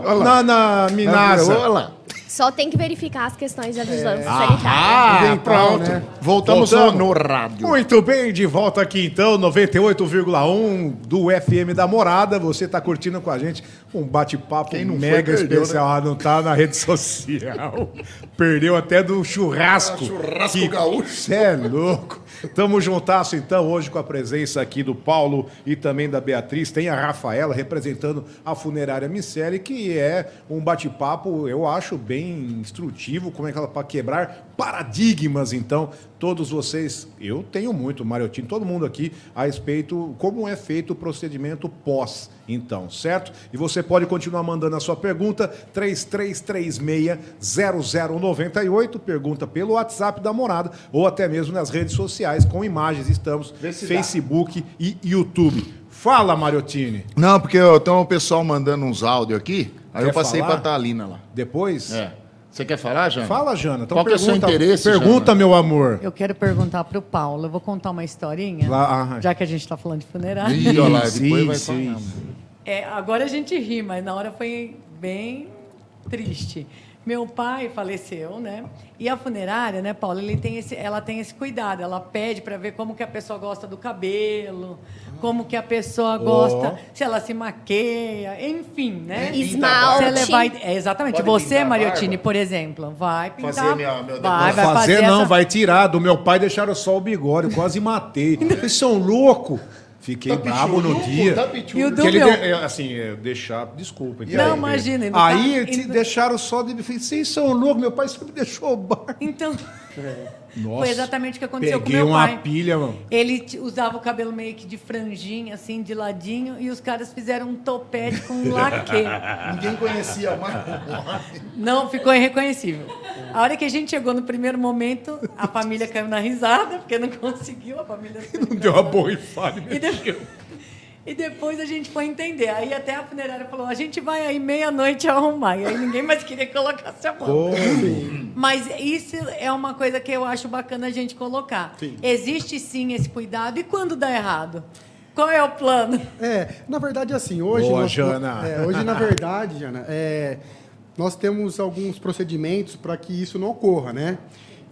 Então, na, na Minasa. Olha lá. Só tem que verificar as questões da vigilância Ah, sanitária. ah, pronto. né? Voltamos, Voltamos. no rádio. Muito bem, de volta aqui então, 98,1 do FM da Morada. Você tá curtindo com a gente um bate-papo foi, mega perdeu, especial. Ah, não tá na rede social. Perdeu até do churrasco. Ah, churrasco Que- gaúcho. Cê é louco. Tamo juntasso então hoje com a presença aqui do Paulo e também da Beatriz. Tem a Rafaela representando a funerária Miceli, que é um bate-papo, eu acho, bem instrutivo, como é que ela para quebrar paradigmas, então. Todos vocês, eu tenho muito, Mariotinho, todo mundo aqui, a respeito como é feito o procedimento pós, então, certo? E você pode continuar mandando a sua pergunta, 3336-0098, pergunta pelo WhatsApp da morada, ou até mesmo nas redes sociais, com imagens, estamos Facebook e YouTube. Fala, Mariotini. Não, porque ó, tem o pessoal mandando uns áudios aqui. Aí Quer eu passei falar? pra Thalina lá. Depois? É. Você quer falar, Jana? Fala, Jana. Então Qual que é o seu pergunta, interesse, Pergunta, Jana? meu amor. Eu quero perguntar para o Paulo. Eu vou contar uma historinha, Lá, ah, já que a gente está falando de funerária. Ih, olha lá, depois Sim, vai sim. falar. É, agora a gente ri, mas na hora foi bem triste. Meu pai faleceu, né? E a funerária, né, Paulo, ele tem esse, ela tem esse cuidado. Ela pede para ver como que a pessoa gosta do cabelo, como que a pessoa gosta, se ela se maqueia, enfim, né? Esmalte. Se ela vai, é, exatamente. Pode Você, Mariotini, por exemplo, vai pintar. Fazer minha- meu vai, Vai vai fazer, não, essa- vai tirar. Do meu pai deixaram só o bigode, eu quase matei. Vocês são loucos. Fiquei Tá brabo no dia. tá. E o Porque ele, de- é, assim, é, deixar, desculpa. E entendeu? aí? imagina, Aí tá te deixaram só de. Vocês são loucos, meu pai sempre deixou o bar. Então, Nossa, foi exatamente o que aconteceu Peguei com meu uma pai. pilha, mano. Ele usava o cabelo meio que de franjinha, assim, de ladinho, e os caras fizeram um topete com um laque. Ninguém conhecia mais. Não, ficou irreconhecível. A hora que a gente chegou no primeiro momento, a família caiu na risada, porque não conseguiu, a família... Não deu uma borrifada. E, e depois a gente foi entender. Aí até a funerária falou, a gente vai aí meia-noite arrumar. E aí ninguém mais queria colocar a mão. Mas isso é uma coisa que eu acho bacana a gente colocar. Existe sim esse cuidado. E quando dá errado? Qual é o plano? É, na verdade, assim, hoje. Boa, nós- Jana. é, hoje, na verdade, Jana, é, nós temos alguns procedimentos para que isso não ocorra, né?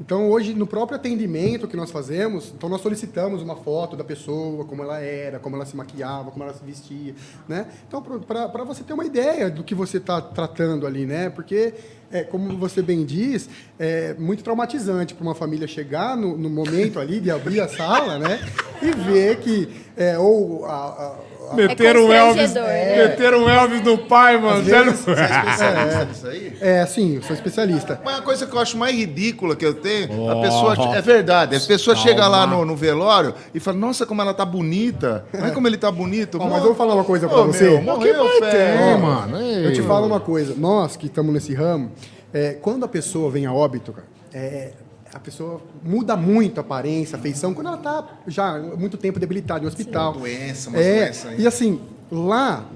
Então, hoje, no próprio atendimento que nós fazemos, então nós solicitamos uma foto da pessoa, como ela era, como ela se maquiava, como ela se vestia, né? Então, para você ter uma ideia do que você está tratando ali, né? Porque, é, como você bem diz, é muito traumatizante para uma família chegar no, no momento ali de abrir a sala, né? E ver que, é, ou a- a- Meteram o Elvis. né? Meteram o Elvis no pai, mano. Você é especialista nisso aí? É, sim, eu sou especialista. Mas a coisa que eu acho mais ridícula que eu tenho, a pessoa. É verdade, as pessoas chegam lá no, no velório e falam, nossa, como ela tá bonita. Olha como ele tá bonito. Mas eu vou falar uma coisa pra você. Morreu, Tem, fé. mano. Ei. Eu te falo uma coisa, nós que estamos nesse ramo, é, quando a pessoa vem a óbito, cara, é, a pessoa muda muito a aparência, a feição, quando ela está já há muito tempo debilitada no hospital. Sim. Doença, umas é, doenças aí. E assim, lá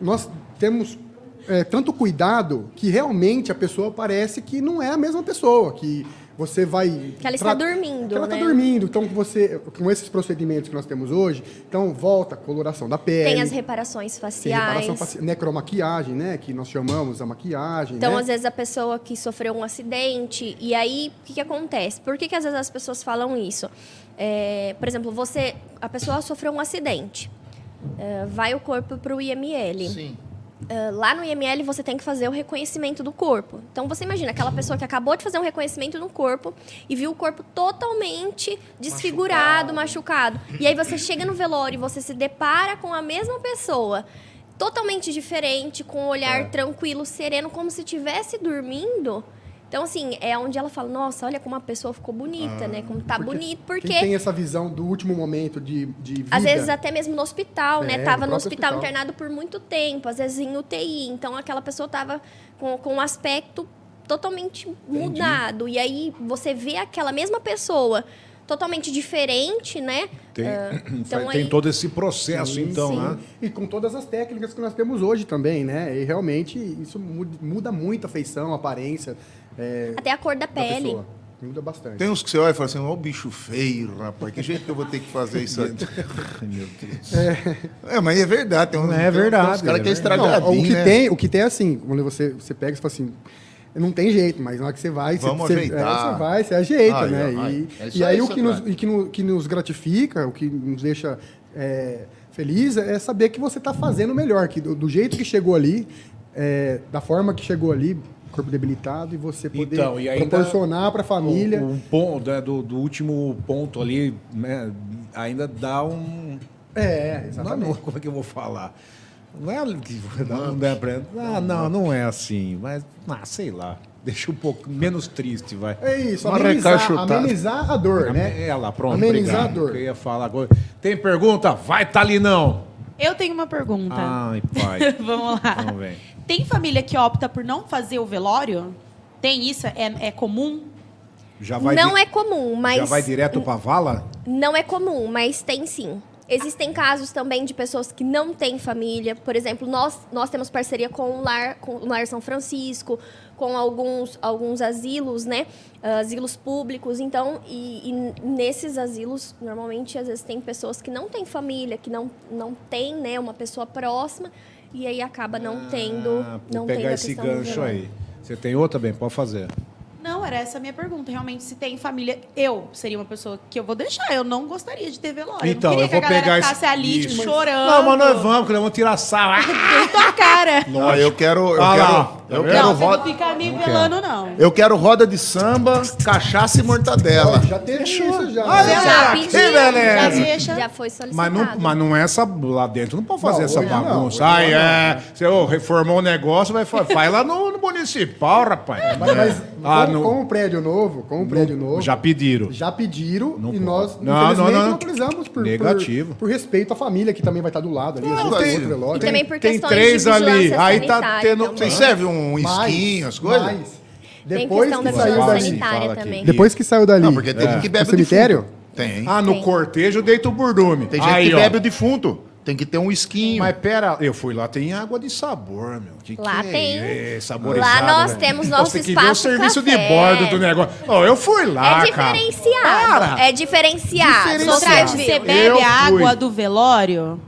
nós temos é, tanto cuidado que realmente a pessoa parece que não é a mesma pessoa, que você vai... Que ela está dormindo, Que ela está né? dormindo. Então, você, com esses procedimentos que nós temos hoje, então volta a coloração da pele. Tem as reparações faciais. reparação facial, necromaquiagem, né? Que nós chamamos a maquiagem. Então, né? às vezes, a pessoa que sofreu um acidente, e aí, o que, que acontece? Por que, que às vezes as pessoas falam isso? É, por exemplo, você, a pessoa sofreu um acidente, é, vai o corpo para o IML. Sim. Uh, lá no IML você tem que fazer o reconhecimento do corpo. Então você imagina aquela pessoa que acabou de fazer um reconhecimento no corpo e viu o corpo totalmente desfigurado, machucado. E aí você chega no velório e você se depara com a mesma pessoa, totalmente diferente, com um olhar tranquilo, sereno, como se estivesse dormindo. Então, assim, é onde ela fala, nossa, olha como a pessoa ficou bonita, né? Como tá bonito, porque... Quem tem essa visão do último momento de, de vida... Às vezes até mesmo no hospital, né? É, Tava no no hospital, hospital. internado por muito tempo, às vezes em UTI. Então aquela pessoa tava com, com um aspecto totalmente mudado. E aí você vê aquela mesma pessoa totalmente diferente, né? Tem, Ah, então tem aí- todo esse processo, Sim, então, sim. né? E com todas as técnicas que nós temos hoje também, né? E realmente isso muda, muito a feição, a aparência é, Até a cor da da pele. pessoa. Muda bastante. Tem uns que você olha e fala assim, ó, o bicho feio, rapaz, que jeito que eu vou ter que fazer isso aí? Meu Deus. É, mas é verdade. Tem uns, É verdade, Tem uns caras que é é estragadinho, Não, o que né? tem, o que tem é assim, quando você, você pega e fala assim, não tem jeito, mas na hora que você vai, Vamos você, ajeitar. é, você vai, você ajeita, Ai, né? ai, e é e aí, aí, o, que nos, e que, no- que nos gratifica, o que nos deixa é, feliz é saber que você está fazendo melhor, que do, do jeito que chegou ali, é, da forma que chegou ali, corpo debilitado, e você poder Então, e ainda proporcionar para a família. O, o ponto, né, do, do último ponto ali, né, ainda dá um. É, exatamente. não, como é que eu vou falar? Não é que não, não é pra, ah, não, não é assim, mas ah, sei lá. Deixa um pouco menos triste, vai. É isso, Uma amenizar, amenizar a dor, né? É lá, pronto. Amenizar obrigado. a dor. Eu ia falar agora. Tem pergunta? Vai, Talinão! Eu tenho uma pergunta. Ai, pai. Vamos lá. Vamos ver. Tem família que opta por não fazer o velório? Tem isso? É, é comum? Já vai não di- é comum, mas. Já vai direto pra vala? Não é comum, mas tem sim. Existem casos também de pessoas que não têm família. Por exemplo, nós, nós temos parceria com o Lar, com o Lar São Francisco, com alguns, alguns asilos, né? Asilos públicos. Então, e, e nesses asilos, normalmente, às vezes, tem pessoas que não têm família, que não, não têm né, uma pessoa próxima, e aí acaba não tendo. Ah, não tendo pegar a esse gancho aí. Você tem outra, bem? Pode fazer. Não, era essa a minha pergunta. Realmente, se tem família, eu seria uma pessoa que eu vou deixar. Eu não gostaria de ter velório. Então, eu não eu queria vou que a galera pegar esse- ali, tipo, isso. chorando. Não, mas nós vamos, que nós vamos tirar sarro. Bem tua cara. Ó, eu quero. Eu Ah lá, quero, tá eu vendo? quero não, você roda. não fica me velando, não. Eu quero roda de samba, cachaça e mortadela. Já teve isso já. É? Já Que pedi, beleza. Já deixa. Já foi solicitado. Mas não, mas não é essa lá dentro, não pode fazer Não, essa hoje não, bagunça. hoje Ai, não. é. Você ô, reformou o negócio, vai fa- faz lá no, no municipal, rapaz. Mas, mas Ah, no- com o prédio novo, com o prédio novo, Já pediram. já pediram Não e pode. nós, Não, não, não, não, autorizamos por, Negativo. Por, por respeito à família que também vai estar do lado ali. Não, tem- outro velório. E também por tem três de ali, aí tá tendo- também. Vocês servem um esquinho, as coisas? mas, Tem depois que da saiu dali, depois que saiu dali, Não, porque tem É. que no beber o cemitério, defunto. Tem. Ah, no cortejo deita o burdume. Tem gente Aí, que ó. bebe o defunto. Tem que ter um esquinho. Mas pera, eu fui lá, tem água de sabor, meu. Que Lá que tem. É, é, saborizada, Lá nós velho. temos Você nosso tem que ver o espaço serviço de café. bordo do negócio. Ó, eu fui lá, É cara. diferenciado. Para. É diferenciado. Diferenciado. Você bebe Eu a fui. água do velório?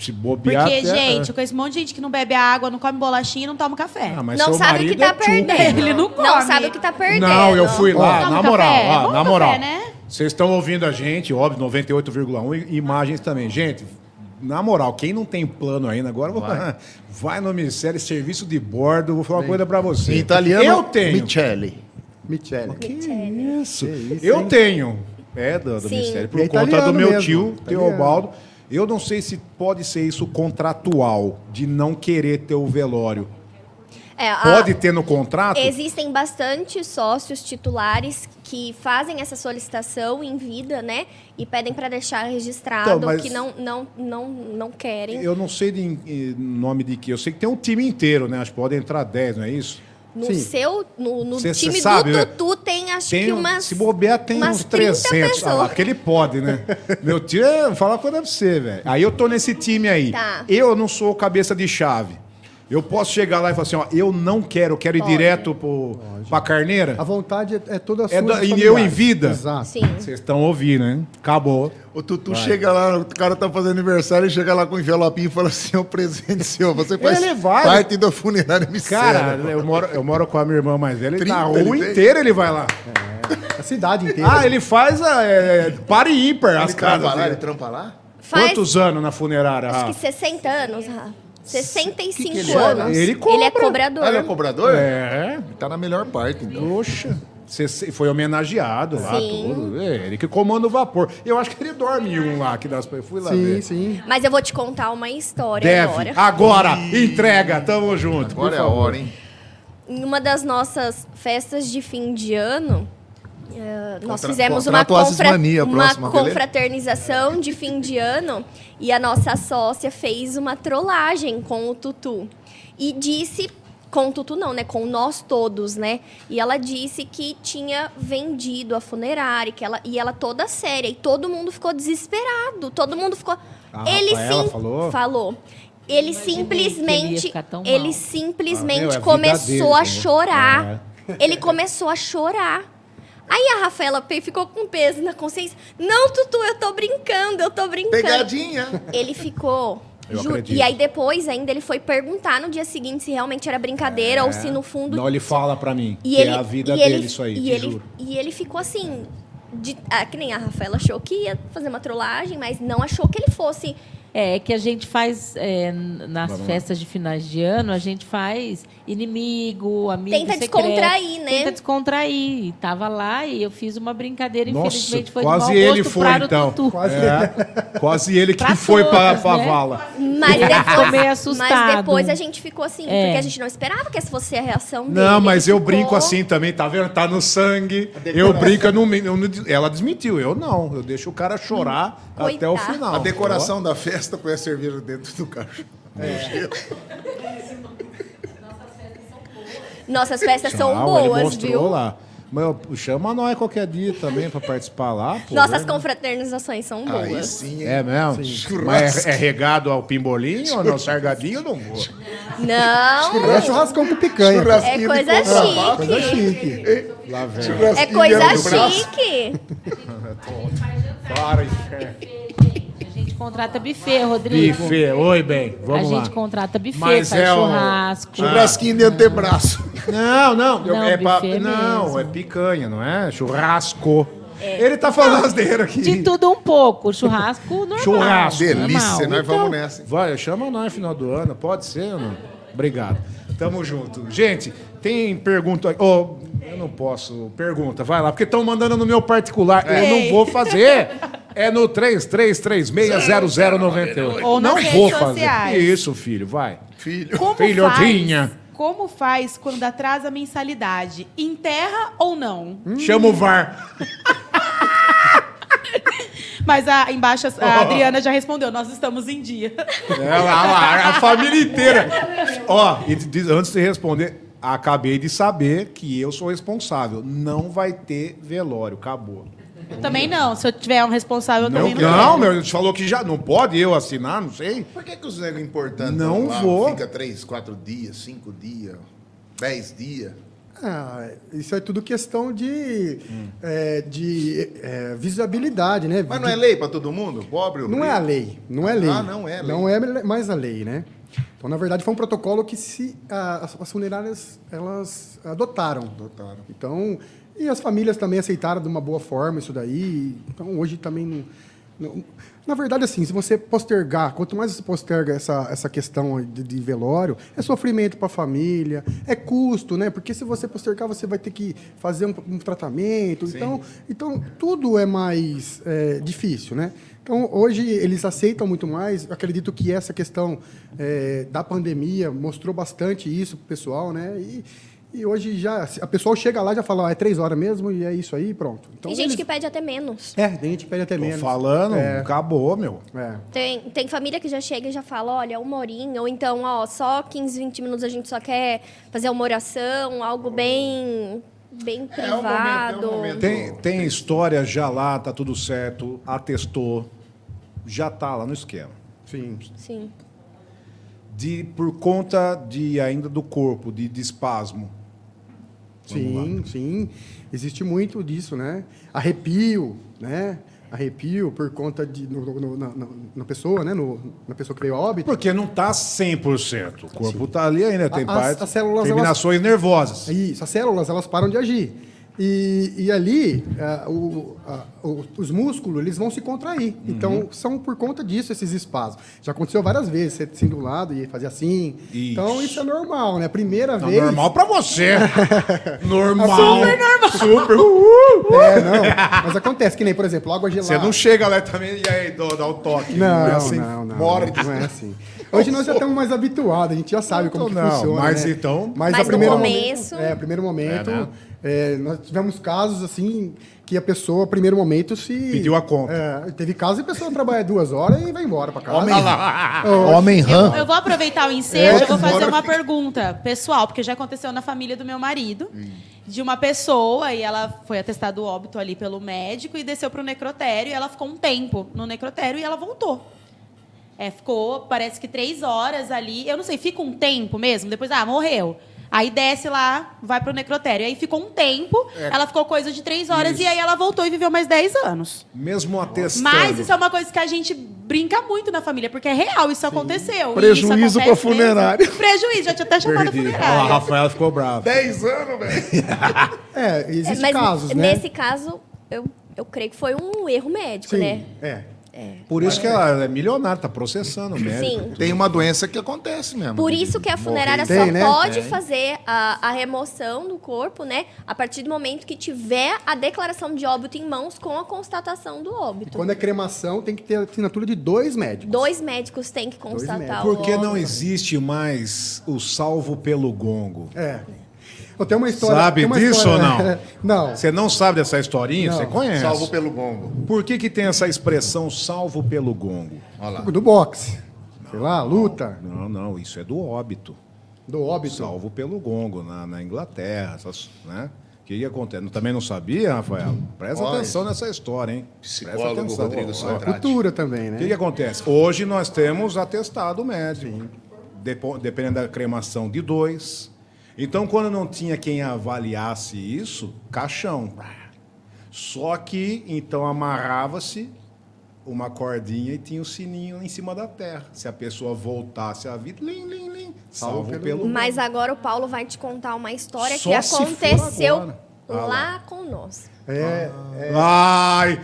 Se bobear Porque, até- gente, eu conheço um monte de gente que não bebe água, não come bolachinha e não toma café. Ah, mas Não sabe o que tá é perdendo. Ele não come. Não sabe o que tá perdendo. Não, eu fui lá, na café? moral, É ó, bom na café, moral. né? Vocês estão ouvindo a gente, óbvio, 98,1 e imagens também. Gente, na moral, quem não tem plano ainda agora, vai, vai no Ministério Serviço de Bordo, vou falar uma coisa pra você. Em italiano, Eu tenho. Michele. Michele. Que isso? isso, eu hein? tenho. É, do, do. Ministério, por é conta do meu mesmo, tio, italiano. Teobaldo. Eu não sei se pode ser isso contratual, de não querer ter o velório. É, a- Pode ter no contrato? Existem bastante sócios titulares que fazem essa solicitação em vida, né? E pedem para deixar registrado Então, que não, não, não, não querem. Eu não sei de em- nome de que. Eu sei que tem um time inteiro, né? Acho que pode entrar 10, não é isso? No Sim. seu, no, no Cê- cê time sabe, né? do Tutu tem acho Tem, que um- umas. se bobear, tem uns 30 300. Ah, lá, pessoas. porque ele pode, né? Meu tio, é, uma coisa pra você, velho. Aí eu tô nesse time aí. Tá. Eu não sou cabeça de chave. Eu posso chegar lá e falar assim, ó, eu não quero, eu quero ir direto pro, pra carneira. A vontade é, é toda sua. É dos da- e eu em vida? Exato. Sim. Vocês estão ouvindo, né? Acabou. O Tutu chega lá, o cara tá fazendo aniversário e chega lá com um envelopinho e fala assim: é um presente seu. Você faz Ele vai. parte do funerário Micélia. Cara, eu moro, eu moro com a minha irmã mais velha, ele 30 na ele rua inteira ele vai lá. A cidade inteira. Ah, ele faz a, é, par e ímpar Ele as casas. lá, ele trampa lá? Faz Quantos anos na funerária? acho Rafa? que 60 anos, Rafa. 65 que ele anos. é? Ele é cobra. cobrador. Ah, ele é cobrador? É. Tá na melhor parte, então. Poxa. Você foi homenageado lá, Sim. tudo. É, ele que comanda o vapor. Eu acho que ele dorme em um lá, que das... eu fui lá sim, ver. sim. Mas eu vou te contar uma história Deve. agora. Agora, entrega, tamo junto. Agora por é a hora, hein? Em uma das nossas festas de fim de ano, eh, nós Contra- fizemos uma, confra- Mania, uma beleza? confraternização de fim de ano e a nossa sócia fez uma trollagem com o Tutu. E disse, com o Tutu não, né? Com nós todos, né? E ela disse que tinha vendido a funerária, que ela, e ela toda séria. E todo mundo ficou desesperado. Todo mundo ficou. A ele Rafaela sim falou? falou. Ele imaginei ele simplesmente. Ele simplesmente Ah, meu, é começou dele, a né? chorar. Ele começou a chorar. Aí a Rafaela ficou com peso na consciência. Não, Tutu, eu tô brincando, eu tô brincando. Pegadinha. Ele ficou. Eu ju- acredito. E aí depois ainda ele foi perguntar no dia seguinte se realmente era brincadeira ou se no fundo. Não, ele fala pra mim. E que ele, é a vida e dele ele, isso aí, e ele, juro. E ele ficou assim. de- ah, que nem a Rafaela achou que ia fazer uma trollagem, mas não achou que ele fosse. É que a gente faz é, nas festas de finais de ano, a gente faz inimigo, amigo Tenta secreto. descontrair, né? Tenta descontrair. Tava lá e eu fiz uma brincadeira, Nossa, infelizmente foi quase de mau ele foi, para então. Tutu. Quase. É, quase ele que Pra foi pra, todas, pra né? vala. Mas depois, meio mas assustado. depois a gente ficou assim, É. porque a gente não esperava que essa fosse a reação dele. Não, mas Ele eu ficou- brinco assim também, tá vendo? Tá no sangue. Eu brinco, eu não, eu não- ela desmentiu, eu não. Eu deixo o cara chorar até o final. A decoração da festa foi a cerveja dentro do caixa. Nossas festas são ele boas, mostrou viu? lá. Mas eu- chama nós qualquer dia também pra participar lá, pô. Nossas né? confraternizações são Aí boas. sim, hein? É mesmo? Mas é, é regado ao pimbolinho ou não? Sargadinho eu não vou. Não, É churrascão com picanha. é Churrasquinho coisa de contrabando. Coisa chique. chique. Lá vem. É coisa chique. Para, inferno. A contrata buffet, Rodrigo. Buffet. Oi, bem. A Vamos lá. gente contrata buffet, Mas faz é o- churrasco. Churrasquinho de antebraço. Não, não. eu- Não, é pra- buffet não, mesmo. é picanha, não é? Churrasco. Ele tá falando asneira aqui. De tudo um pouco. Churrasco normal. Churrasco. Delícia, normal. nós vamos nessa. hein? Vai, chama nós no final do ano. Pode ser ou não? Obrigado. Tamo junto. Gente, tem pergunta. Oh, eu não posso. Pergunta, vai lá, porque estão mandando no meu particular. Eu não vou fazer. É no 33360098. Ou nas não redes vou fazer. sociais. Isso, filho, vai. Filho. Como Filhotinha. faz? Como faz quando atrasa a mensalidade? Enterra ou não? Chama o VAR. Mas a, embaixo a a Adriana já respondeu, nós estamos em dia. É lá, lá, a família inteira. Ó, e diz- antes de responder, acabei de saber que eu sou responsável. Não vai ter velório, acabou. Também não, se eu tiver um responsável, eu Não, também não. não, meu, a gente falou que já não pode eu assinar, não sei. Por que, que os negros importantes Não lá vou. fica três, quatro dias, cinco dias, dez dias? Ah, isso é tudo questão de, é, de é, visibilidade, né? Mas não é lei para todo mundo? Pobre ou Não rico? é a lei, não é lei. Ah, não é lei. Não é mais a lei, né? Então, na verdade, foi um protocolo que se ah, as, as funerárias elas adotaram. Adotaram. Então, e as famílias também aceitaram de uma boa forma isso daí. Então, hoje também não, não- na verdade, assim, se você postergar, quanto mais você posterga essa, essa questão de, de velório, é sofrimento para a família, é custo, né? Porque se você postergar, você vai ter que fazer um, um tratamento. Então, então, tudo é mais é, difícil, né? Então, hoje eles aceitam muito mais. Eu acredito que essa questão é, da pandemia mostrou bastante isso para o pessoal, né? E, e hoje já a pessoa chega lá e já fala, ah, é três horas mesmo e é isso aí, pronto. Então, Tem gente eles- que pede até menos. É, tem gente que pede até Tô menos. falando, É, acabou, meu. é. Tem, tem família que já chega e já fala, olha, uma horinha, ou então, ó, só 15, 20 minutos a gente só quer fazer uma oração, algo bem, bem É um privado. momento, é um momento. Tem, tem história já lá, tá tudo certo, atestou, já tá lá no esquema. Sim. Sim. De, por conta de ainda do corpo, de, de espasmo. Sim, sim. Existe muito disso, né? Arrepio, né? Arrepio por conta de no, no- na, na- pessoa, né? No- na pessoa que veio a óbito. Porque não tá 100%. O corpo tá ali ainda, tem As- partes, as células, terminações nervosas. Isso, as células elas param de agir. E, e ali, ah, o- os músculos eles vão se contrair. Uhum. Então, são por conta disso esses espasmos. Já aconteceu várias vezes, você assim do lado e fazer assim. Isso. Então, isso é normal, né? Primeira Não, vez. normal pra você. normal. Super normal. Super. uhul. É, não. Mas acontece, que nem, por exemplo, água gelada. Você não chega lá também e aí dá, o toque. Não, é assim. não, não. Morre. Não é assim. Hoje nós já estamos mais habituados, a gente já sabe como que Não, funciona. mas né? então- Mas, Mas a no primeiro começo- momento. É, primeiro momento. É, né? é, nós tivemos casos assim que a pessoa, primeiro momento, se. Pediu a conta. É, teve casos e a pessoa trabalha duas horas e vai embora pra casa. Homem Eu, rã. eu vou aproveitar o ensejo É, e vou fazer uma pergunta pessoal, porque já aconteceu na família do meu marido, de uma pessoa, e ela foi atestada o óbito ali pelo médico e desceu para o necrotério, e ela ficou um tempo no necrotério e ela voltou. É, ficou, parece que três horas ali. Eu não sei, fica um tempo mesmo, depois, ah, morreu. Aí desce lá, vai pro necrotério. Aí ficou um tempo, ela ficou coisa de três horas, e aí ela voltou e viveu mais dez anos. Mesmo atestando. Mas isso é uma coisa que a gente brinca muito na família, porque é real, isso aconteceu. E Prejuízo isso pra acontece funerário. mesmo. Prejuízo, já tinha até chamado a Perdi. Lá, a. Rafaela ficou brava. Dez anos, velho. É, É, existem mas casos, né? nesse caso, eu, eu creio que foi um erro médico, Sim, né? é. Por isso que ela é milionária, tá processando o médico. Sim. Tem uma doença que acontece mesmo. Por isso que a morrer. funerária Tem, só né? pode Tem. fazer a, a remoção do corpo, né? A partir do momento que tiver a declaração de óbito em mãos com a constatação do E óbito. quando é cremação, tem que ter a assinatura de dois médicos. Dois médicos têm que constatar médicos. Porque não existe mais o salvo pelo gongo. É. Eu tenho uma história. Sabe uma disso história- ou não? não. Você não sabe dessa historinha? Não. Você conhece. Salvo pelo gongo. Por que, que tem essa expressão salvo pelo gongo? Olha lá. Do boxe. Sei lá, luta, Não, não, isso é do óbito. do óbito. Salvo pelo gongo, na, na Inglaterra, essas, né? que, que acontece? Também não sabia, Rafael? Presta Olha. atenção nessa história, hein? Psicólogo Presta atenção. Rodrigo. Cultura também, O né? que, que acontece? Hoje nós temos atestado médico, depo- dependendo da cremação de dois. Então, quando não tinha quem avaliasse isso, caixão. Só que, então, amarrava-se uma cordinha e tinha o sininho em cima da terra. Se a pessoa voltasse à vida, lim, lim, lim, salvo, pelo... pelo- Mas agora o Paulo vai te contar uma história Só que aconteceu agora. Ah, lá. lá com nós. É, Ai!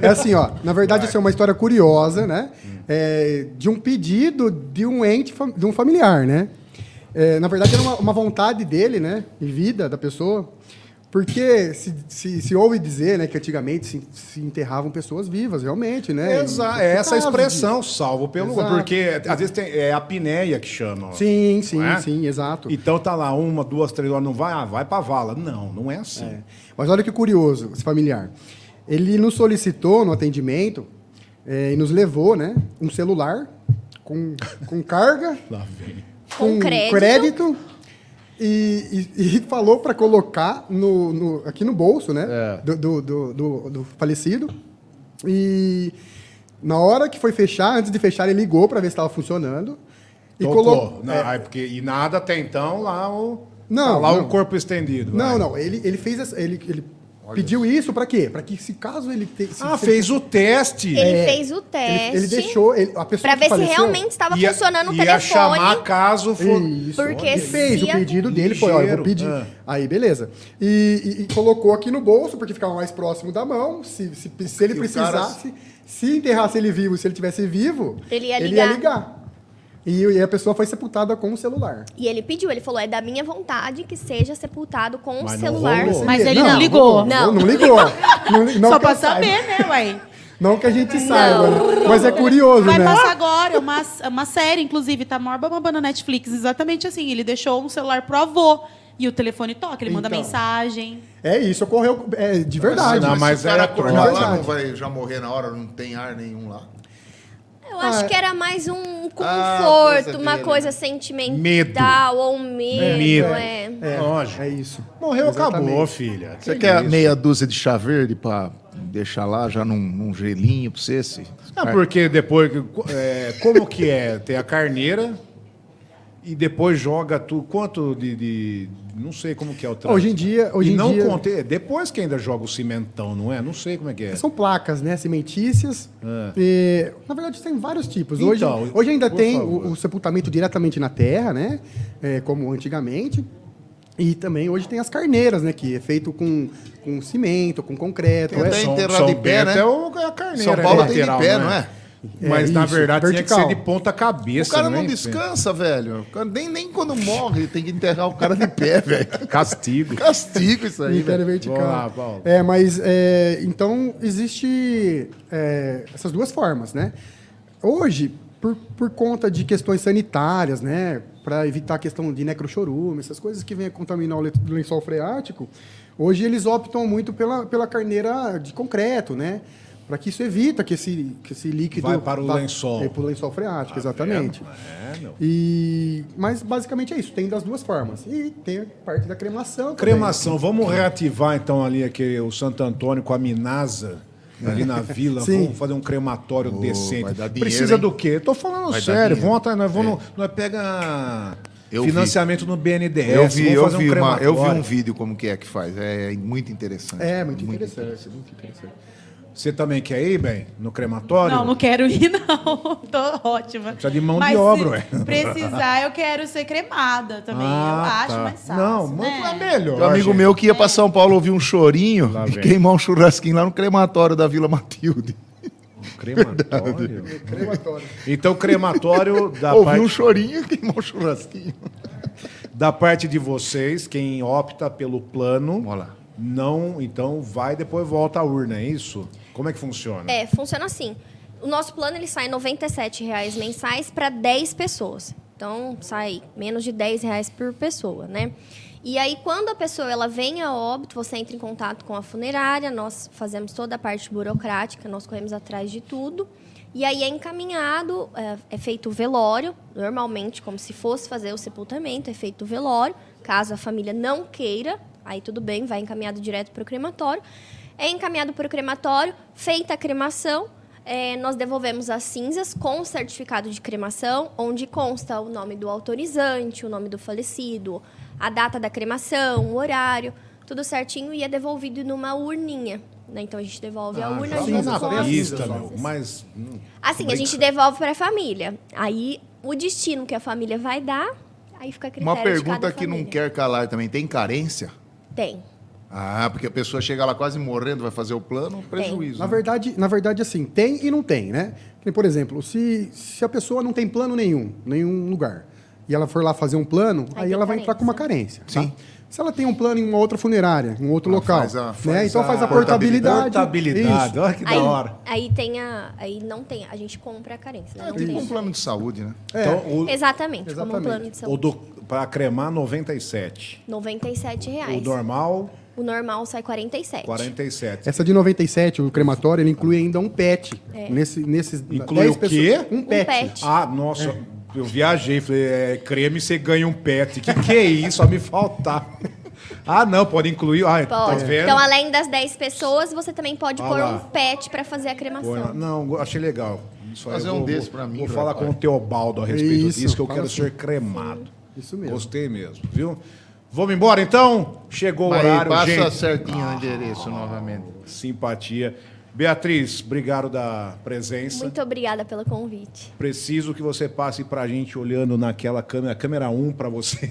é assim, ó. Na verdade, isso é uma história curiosa, né? É, de um pedido de um ente, de um familiar, né? É, na verdade, era uma, uma vontade dele, né? Em vida da pessoa. Porque se, se, se ouve dizer, né, que antigamente se, se enterravam pessoas vivas, realmente, né? Exa- E- é essa expressão, salvo pelo... Exato. Porque, às vezes, tem, é a apneia que chama. disso. Sim, sim, é? sim, exato. Então tá lá uma, duas, três horas, não vai? Ah, vai pra vala. Não, não é assim. É. Mas olha que curioso, esse familiar. Ele nos solicitou no atendimento eh, e nos levou, né? Um celular com, com carga, Lá vem. Com crédito. crédito, e, e- e falou para colocar no, no- aqui no bolso, né? É. Do, do, do, do- do falecido. E na hora que foi fechar, antes de fechar, ele ligou para ver se estava funcionando. E Tocou. colocou. Não, aí porque, e nada até então lá o. Não, tá lá não. o corpo estendido. Não, vai. não. Ele, ele fez essa, ele, ele pediu isso para quê? Para que se caso ele te, se, Ah, se- fez o teste. Ele É, fez o Ele, teste. ele deixou ele, a pessoa Pra que ver se faleceu, realmente estava Ia- funcionando o ia telefone. chamar caso for. Isso. Porque ele fez se o pedido dele, foi, olha, eu vou pedir. ah. Aí, beleza. E, e- e colocou aqui no bolso, porque ficava mais próximo da mão. Se, se, se ele E o cara- precisasse, se enterrasse ele vivo, se ele tivesse vivo, Ele ia ia ligar. E, e a pessoa foi sepultada com o celular. E ele pediu, ele falou, é da minha vontade que seja sepultado com o Mas não celular. rolou. Mas ele não ligou. Não, Não. não ligou. Não, não Só pra saber, né, ué? Não que a gente saiba, né? mas é curioso, Vai né? passar agora, é uma, é uma série, inclusive, tá maior babamba na Netflix, exatamente assim. Ele deixou um celular pro avô e o telefone toca, ele manda Então. mensagem. É isso, ocorreu é, de verdade. Não, mas se o cara acordar lá, não vai já morrer na hora, não tem ar nenhum lá. Eu acho Ah, que era mais um Ah, conforto, coisa uma coisa né? sentimental ou um medo. Medo. É. É, Lógico. é isso. Morreu, Exatamente. acabou, filha. Você Que quer isso? meia dúzia de chá verde pra deixar lá já num, num gelinho pra você? Se... Ah, porque depois. é, como que é? Tem a carneira e depois joga tu. Quanto de. de- não sei como que é o trânsito. Hoje em dia- hoje e em não dia- contei. Depois que ainda joga o cimentão, não é? Não sei como é que é. São placas, né? Cimentícias. É. E, na verdade, tem vários tipos. Hoje, Então, hoje ainda tem o, o sepultamento diretamente na terra, né? É, como antigamente. E também hoje tem as carneiras, né? Que é feito com, com cimento, com concreto. Tem é- até São- enterrado São de pé, Bento né? É o, é a carneira. São Paulo é tem de lateral, pé, não é? Mas É na isso, verdade vertical. tinha que ser de ponta cabeça. O cara né? não descansa, velho. Nem, nem quando morre tem que enterrar o cara de pé, velho. Castigo. Castigo isso aí, Império velho. vertical. Lá, Paulo. É, mas é, então existe é, essas duas formas, né? Hoje, por, por conta de questões sanitárias, né, para evitar a questão de necrochorume, essas coisas que vêm a contaminar o le- lençol freático, hoje eles optam muito pela, pela carneira de concreto, né? Para que isso evita que esse, que esse líquido Vai para o vá- lençol. É, para o lençol freático, exatamente. É, meu. E, mas basicamente é isso, tem das duas formas. E tem a parte da cremação. também. Cremação, vamos reativar então ali aquele, o Santo Antônio com a Minasa. Ali na vila, Sim. vamos fazer um crematório decente. vai dar dinheiro, Precisa hein? do quê? Tô falando Vai sério. Vamos atrás, nós vamos. Nós pega Eu financiamento no BNDES. Eu vi, vamos eu, fazer vi um uma- eu vi um vídeo como que é que faz. É muito interessante. É, muito, interessante, muito interessante. Você também quer ir, bem? No crematório? Não, não quero ir, não. Tô ótima. Precisa de mão de Mas obra, se ué. precisar, eu quero ser cremada também. Ah, eu acho tá. mais fácil. Não, né? muito é melhor. Um amigo gente. meu que ia pra São Paulo ouvir um chorinho Lá e vem. queimar um churrasquinho lá no crematório da Vila Matilde. Crematório. Crematório. Então, crematório da Ouvir parte, um chorinho e queimar um churrasquinho. da parte de vocês, quem opta pelo plano, Vamos lá. não, então vai depois volta à urna, é isso? Como é que funciona? É, funciona assim. O nosso plano ele sai 97 reais mensais para 10 pessoas. Então, sai menos de 10 reais por pessoa, né? E aí, quando a pessoa ela vem a óbito, você entra em contato com a funerária, nós fazemos toda a parte burocrática, nós corremos atrás de tudo. E aí é encaminhado, é, é feito o velório, normalmente como se fosse fazer o sepultamento, é feito o velório. Caso a família não queira aí tudo bem, vai encaminhado direto para o crematório. É encaminhado para o crematório, feita a cremação, é, nós devolvemos as cinzas com o certificado de cremação, onde consta o nome do autorizante, o nome do falecido, a data da cremação, o horário, tudo certinho e é devolvido numa urninha. né? Então a gente devolve a urna Sim, junto com as pista, cinzas. meu, mas... hum, Assim, a gente devolve para a família. Aí o destino que a família vai dar, aí fica a critério Uma de pergunta cada que não família. quer calar também. Tem carência? Tem. Ah, porque a pessoa chega lá quase morrendo, vai fazer o plano, prejuízo. Na né? verdade, na verdade, assim, tem e não tem, né? Por exemplo, se, se a pessoa não tem plano nenhum, nenhum lugar, e ela for lá fazer um plano, Aí aí, ela vai entrar com uma carência. Sim. Tá? Se ela tem um plano em uma outra funerária, em um outro Ah, local, faz a- né? faz então a faz a portabilidade. portabilidade. Portabilidade, Isso. olha que Aí, da hora. aí tem a. Aí não tem. A gente compra a carência. né? É Não tem. um plano de saúde, né? É. Então, o, Exatamente, como um Exatamente. plano de o saúde. do, pra cremar, 97. 97 reais. O normal, O normal sai 47. 47. Essa de 97, o crematório, ele inclui ainda um PET. Nesse, nesses Inclui 10 o quê? Um PET. PET. Ah, nossa, eu viajei, falei, é, creme você ganha um pet. Que que é isso? Só me faltar. Ah, não, pode incluir. Ah, tá Pode. vendo? Então, além das 10 pessoas, você também pode Ah pôr lá. um pet para fazer a Pô, cremação. Não, achei legal. Isso Fazer um vou- desse pra mim, Vou falar pai. com o Teobaldo a respeito Isso, disso, que eu quero assim. ser cremado. Isso mesmo. Gostei mesmo, viu? Vamos embora então? Chegou o Mas horário, passa gente. certinho o endereço novamente. Simpatia. Beatriz, obrigado da presença. Muito obrigada pelo convite. Preciso que você passe pra gente olhando naquela câmera, câmera 1 para você.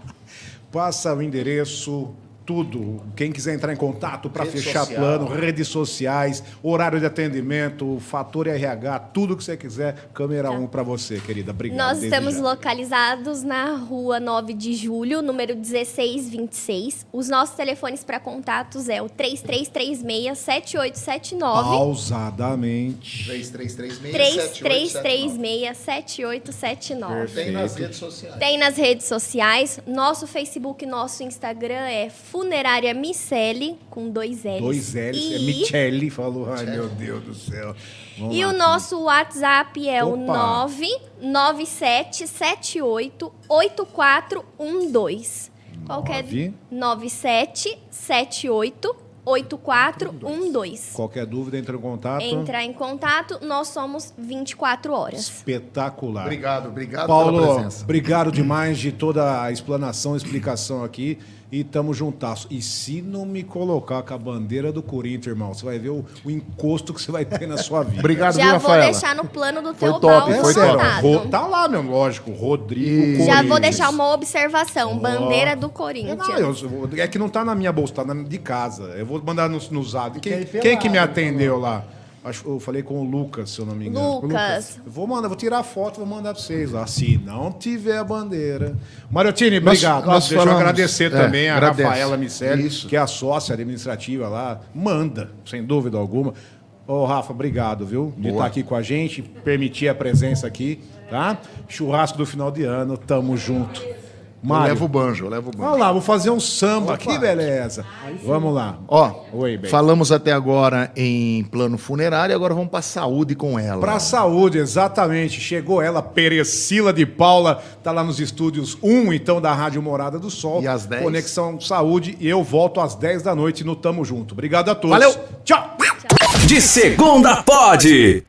Passa o endereço, tudo. Quem quiser entrar em contato para fechar social. plano, redes sociais, horário de atendimento, fator RH, tudo que você quiser, câmera 1 para você, querida. Obrigado. Nós estamos já. localizados na rua 9 de julho, número 1626. Os nossos telefones para contatos é o 3336-7879. Pausadamente. 3336-7879. 3336-7879. Tem nas redes sociais. Tem nas redes sociais. Nosso Facebook, nosso Instagram é Funerária Miceli, com dois L's. Dois L's. É E- Michele falou. Ai, meu Deus do céu. Vamos E lá. o nosso WhatsApp é o Opa. 997788412. Qual que é? Nove. 97788412. Qualquer dúvida, entre em contato. Entrar em contato, nós somos 24 horas. Espetacular. Obrigado, obrigado pela Paulo, presença. obrigado demais de toda a explanação, explicação aqui. E tamo juntasso. E se não me colocar com a bandeira do Corinthians, irmão, você vai ver o, o encosto que você vai ter na sua vida. Obrigado, Já viu, vou Rafaela? deixar no plano do Foi teu top, foi top. anotado. Ro- tá lá, meu, lógico. Rodrigo Já Corinthians. vou deixar uma observação. Bandeira do É, Corinthians. não, eu- é que não tá na minha bolsa, tá na, de casa. Eu vou mandar no, no zap. Quem, pelado, quem que me atendeu lá? Acho, eu falei com o Lucas, se eu não me engano. Lucas. Eu vou mandar, vou tirar foto, vou mandar pra vocês lá. Se não tiver a bandeira. Mariotini, obrigado. nós Deixa eu falamos- agradecer é, também a agradece. Rafaela Miceli, Isso. que é a sócia administrativa lá. Manda, sem dúvida alguma. Ô, Rafa, obrigado, viu? De Boa. estar aqui com a gente, permitir a presença aqui, tá? Churrasco do final de ano, tamo junto. Eu Mário, levo o banjo, eu levo o banjo. Vamos lá, vou fazer um samba. Que beleza. Vamos lá. Ó, Oi, bem. falamos até agora em plano funerário, agora vamos pra saúde com ela. Pra saúde, exatamente. Chegou ela, Perecila de Paula, tá lá nos estúdios 1, então, da Rádio Morada do Sol. E às 10? Conexão Saúde. E eu volto às 10 da noite no Tamo Junto. Obrigado a todos. Valeu. Tchau. De segunda pode.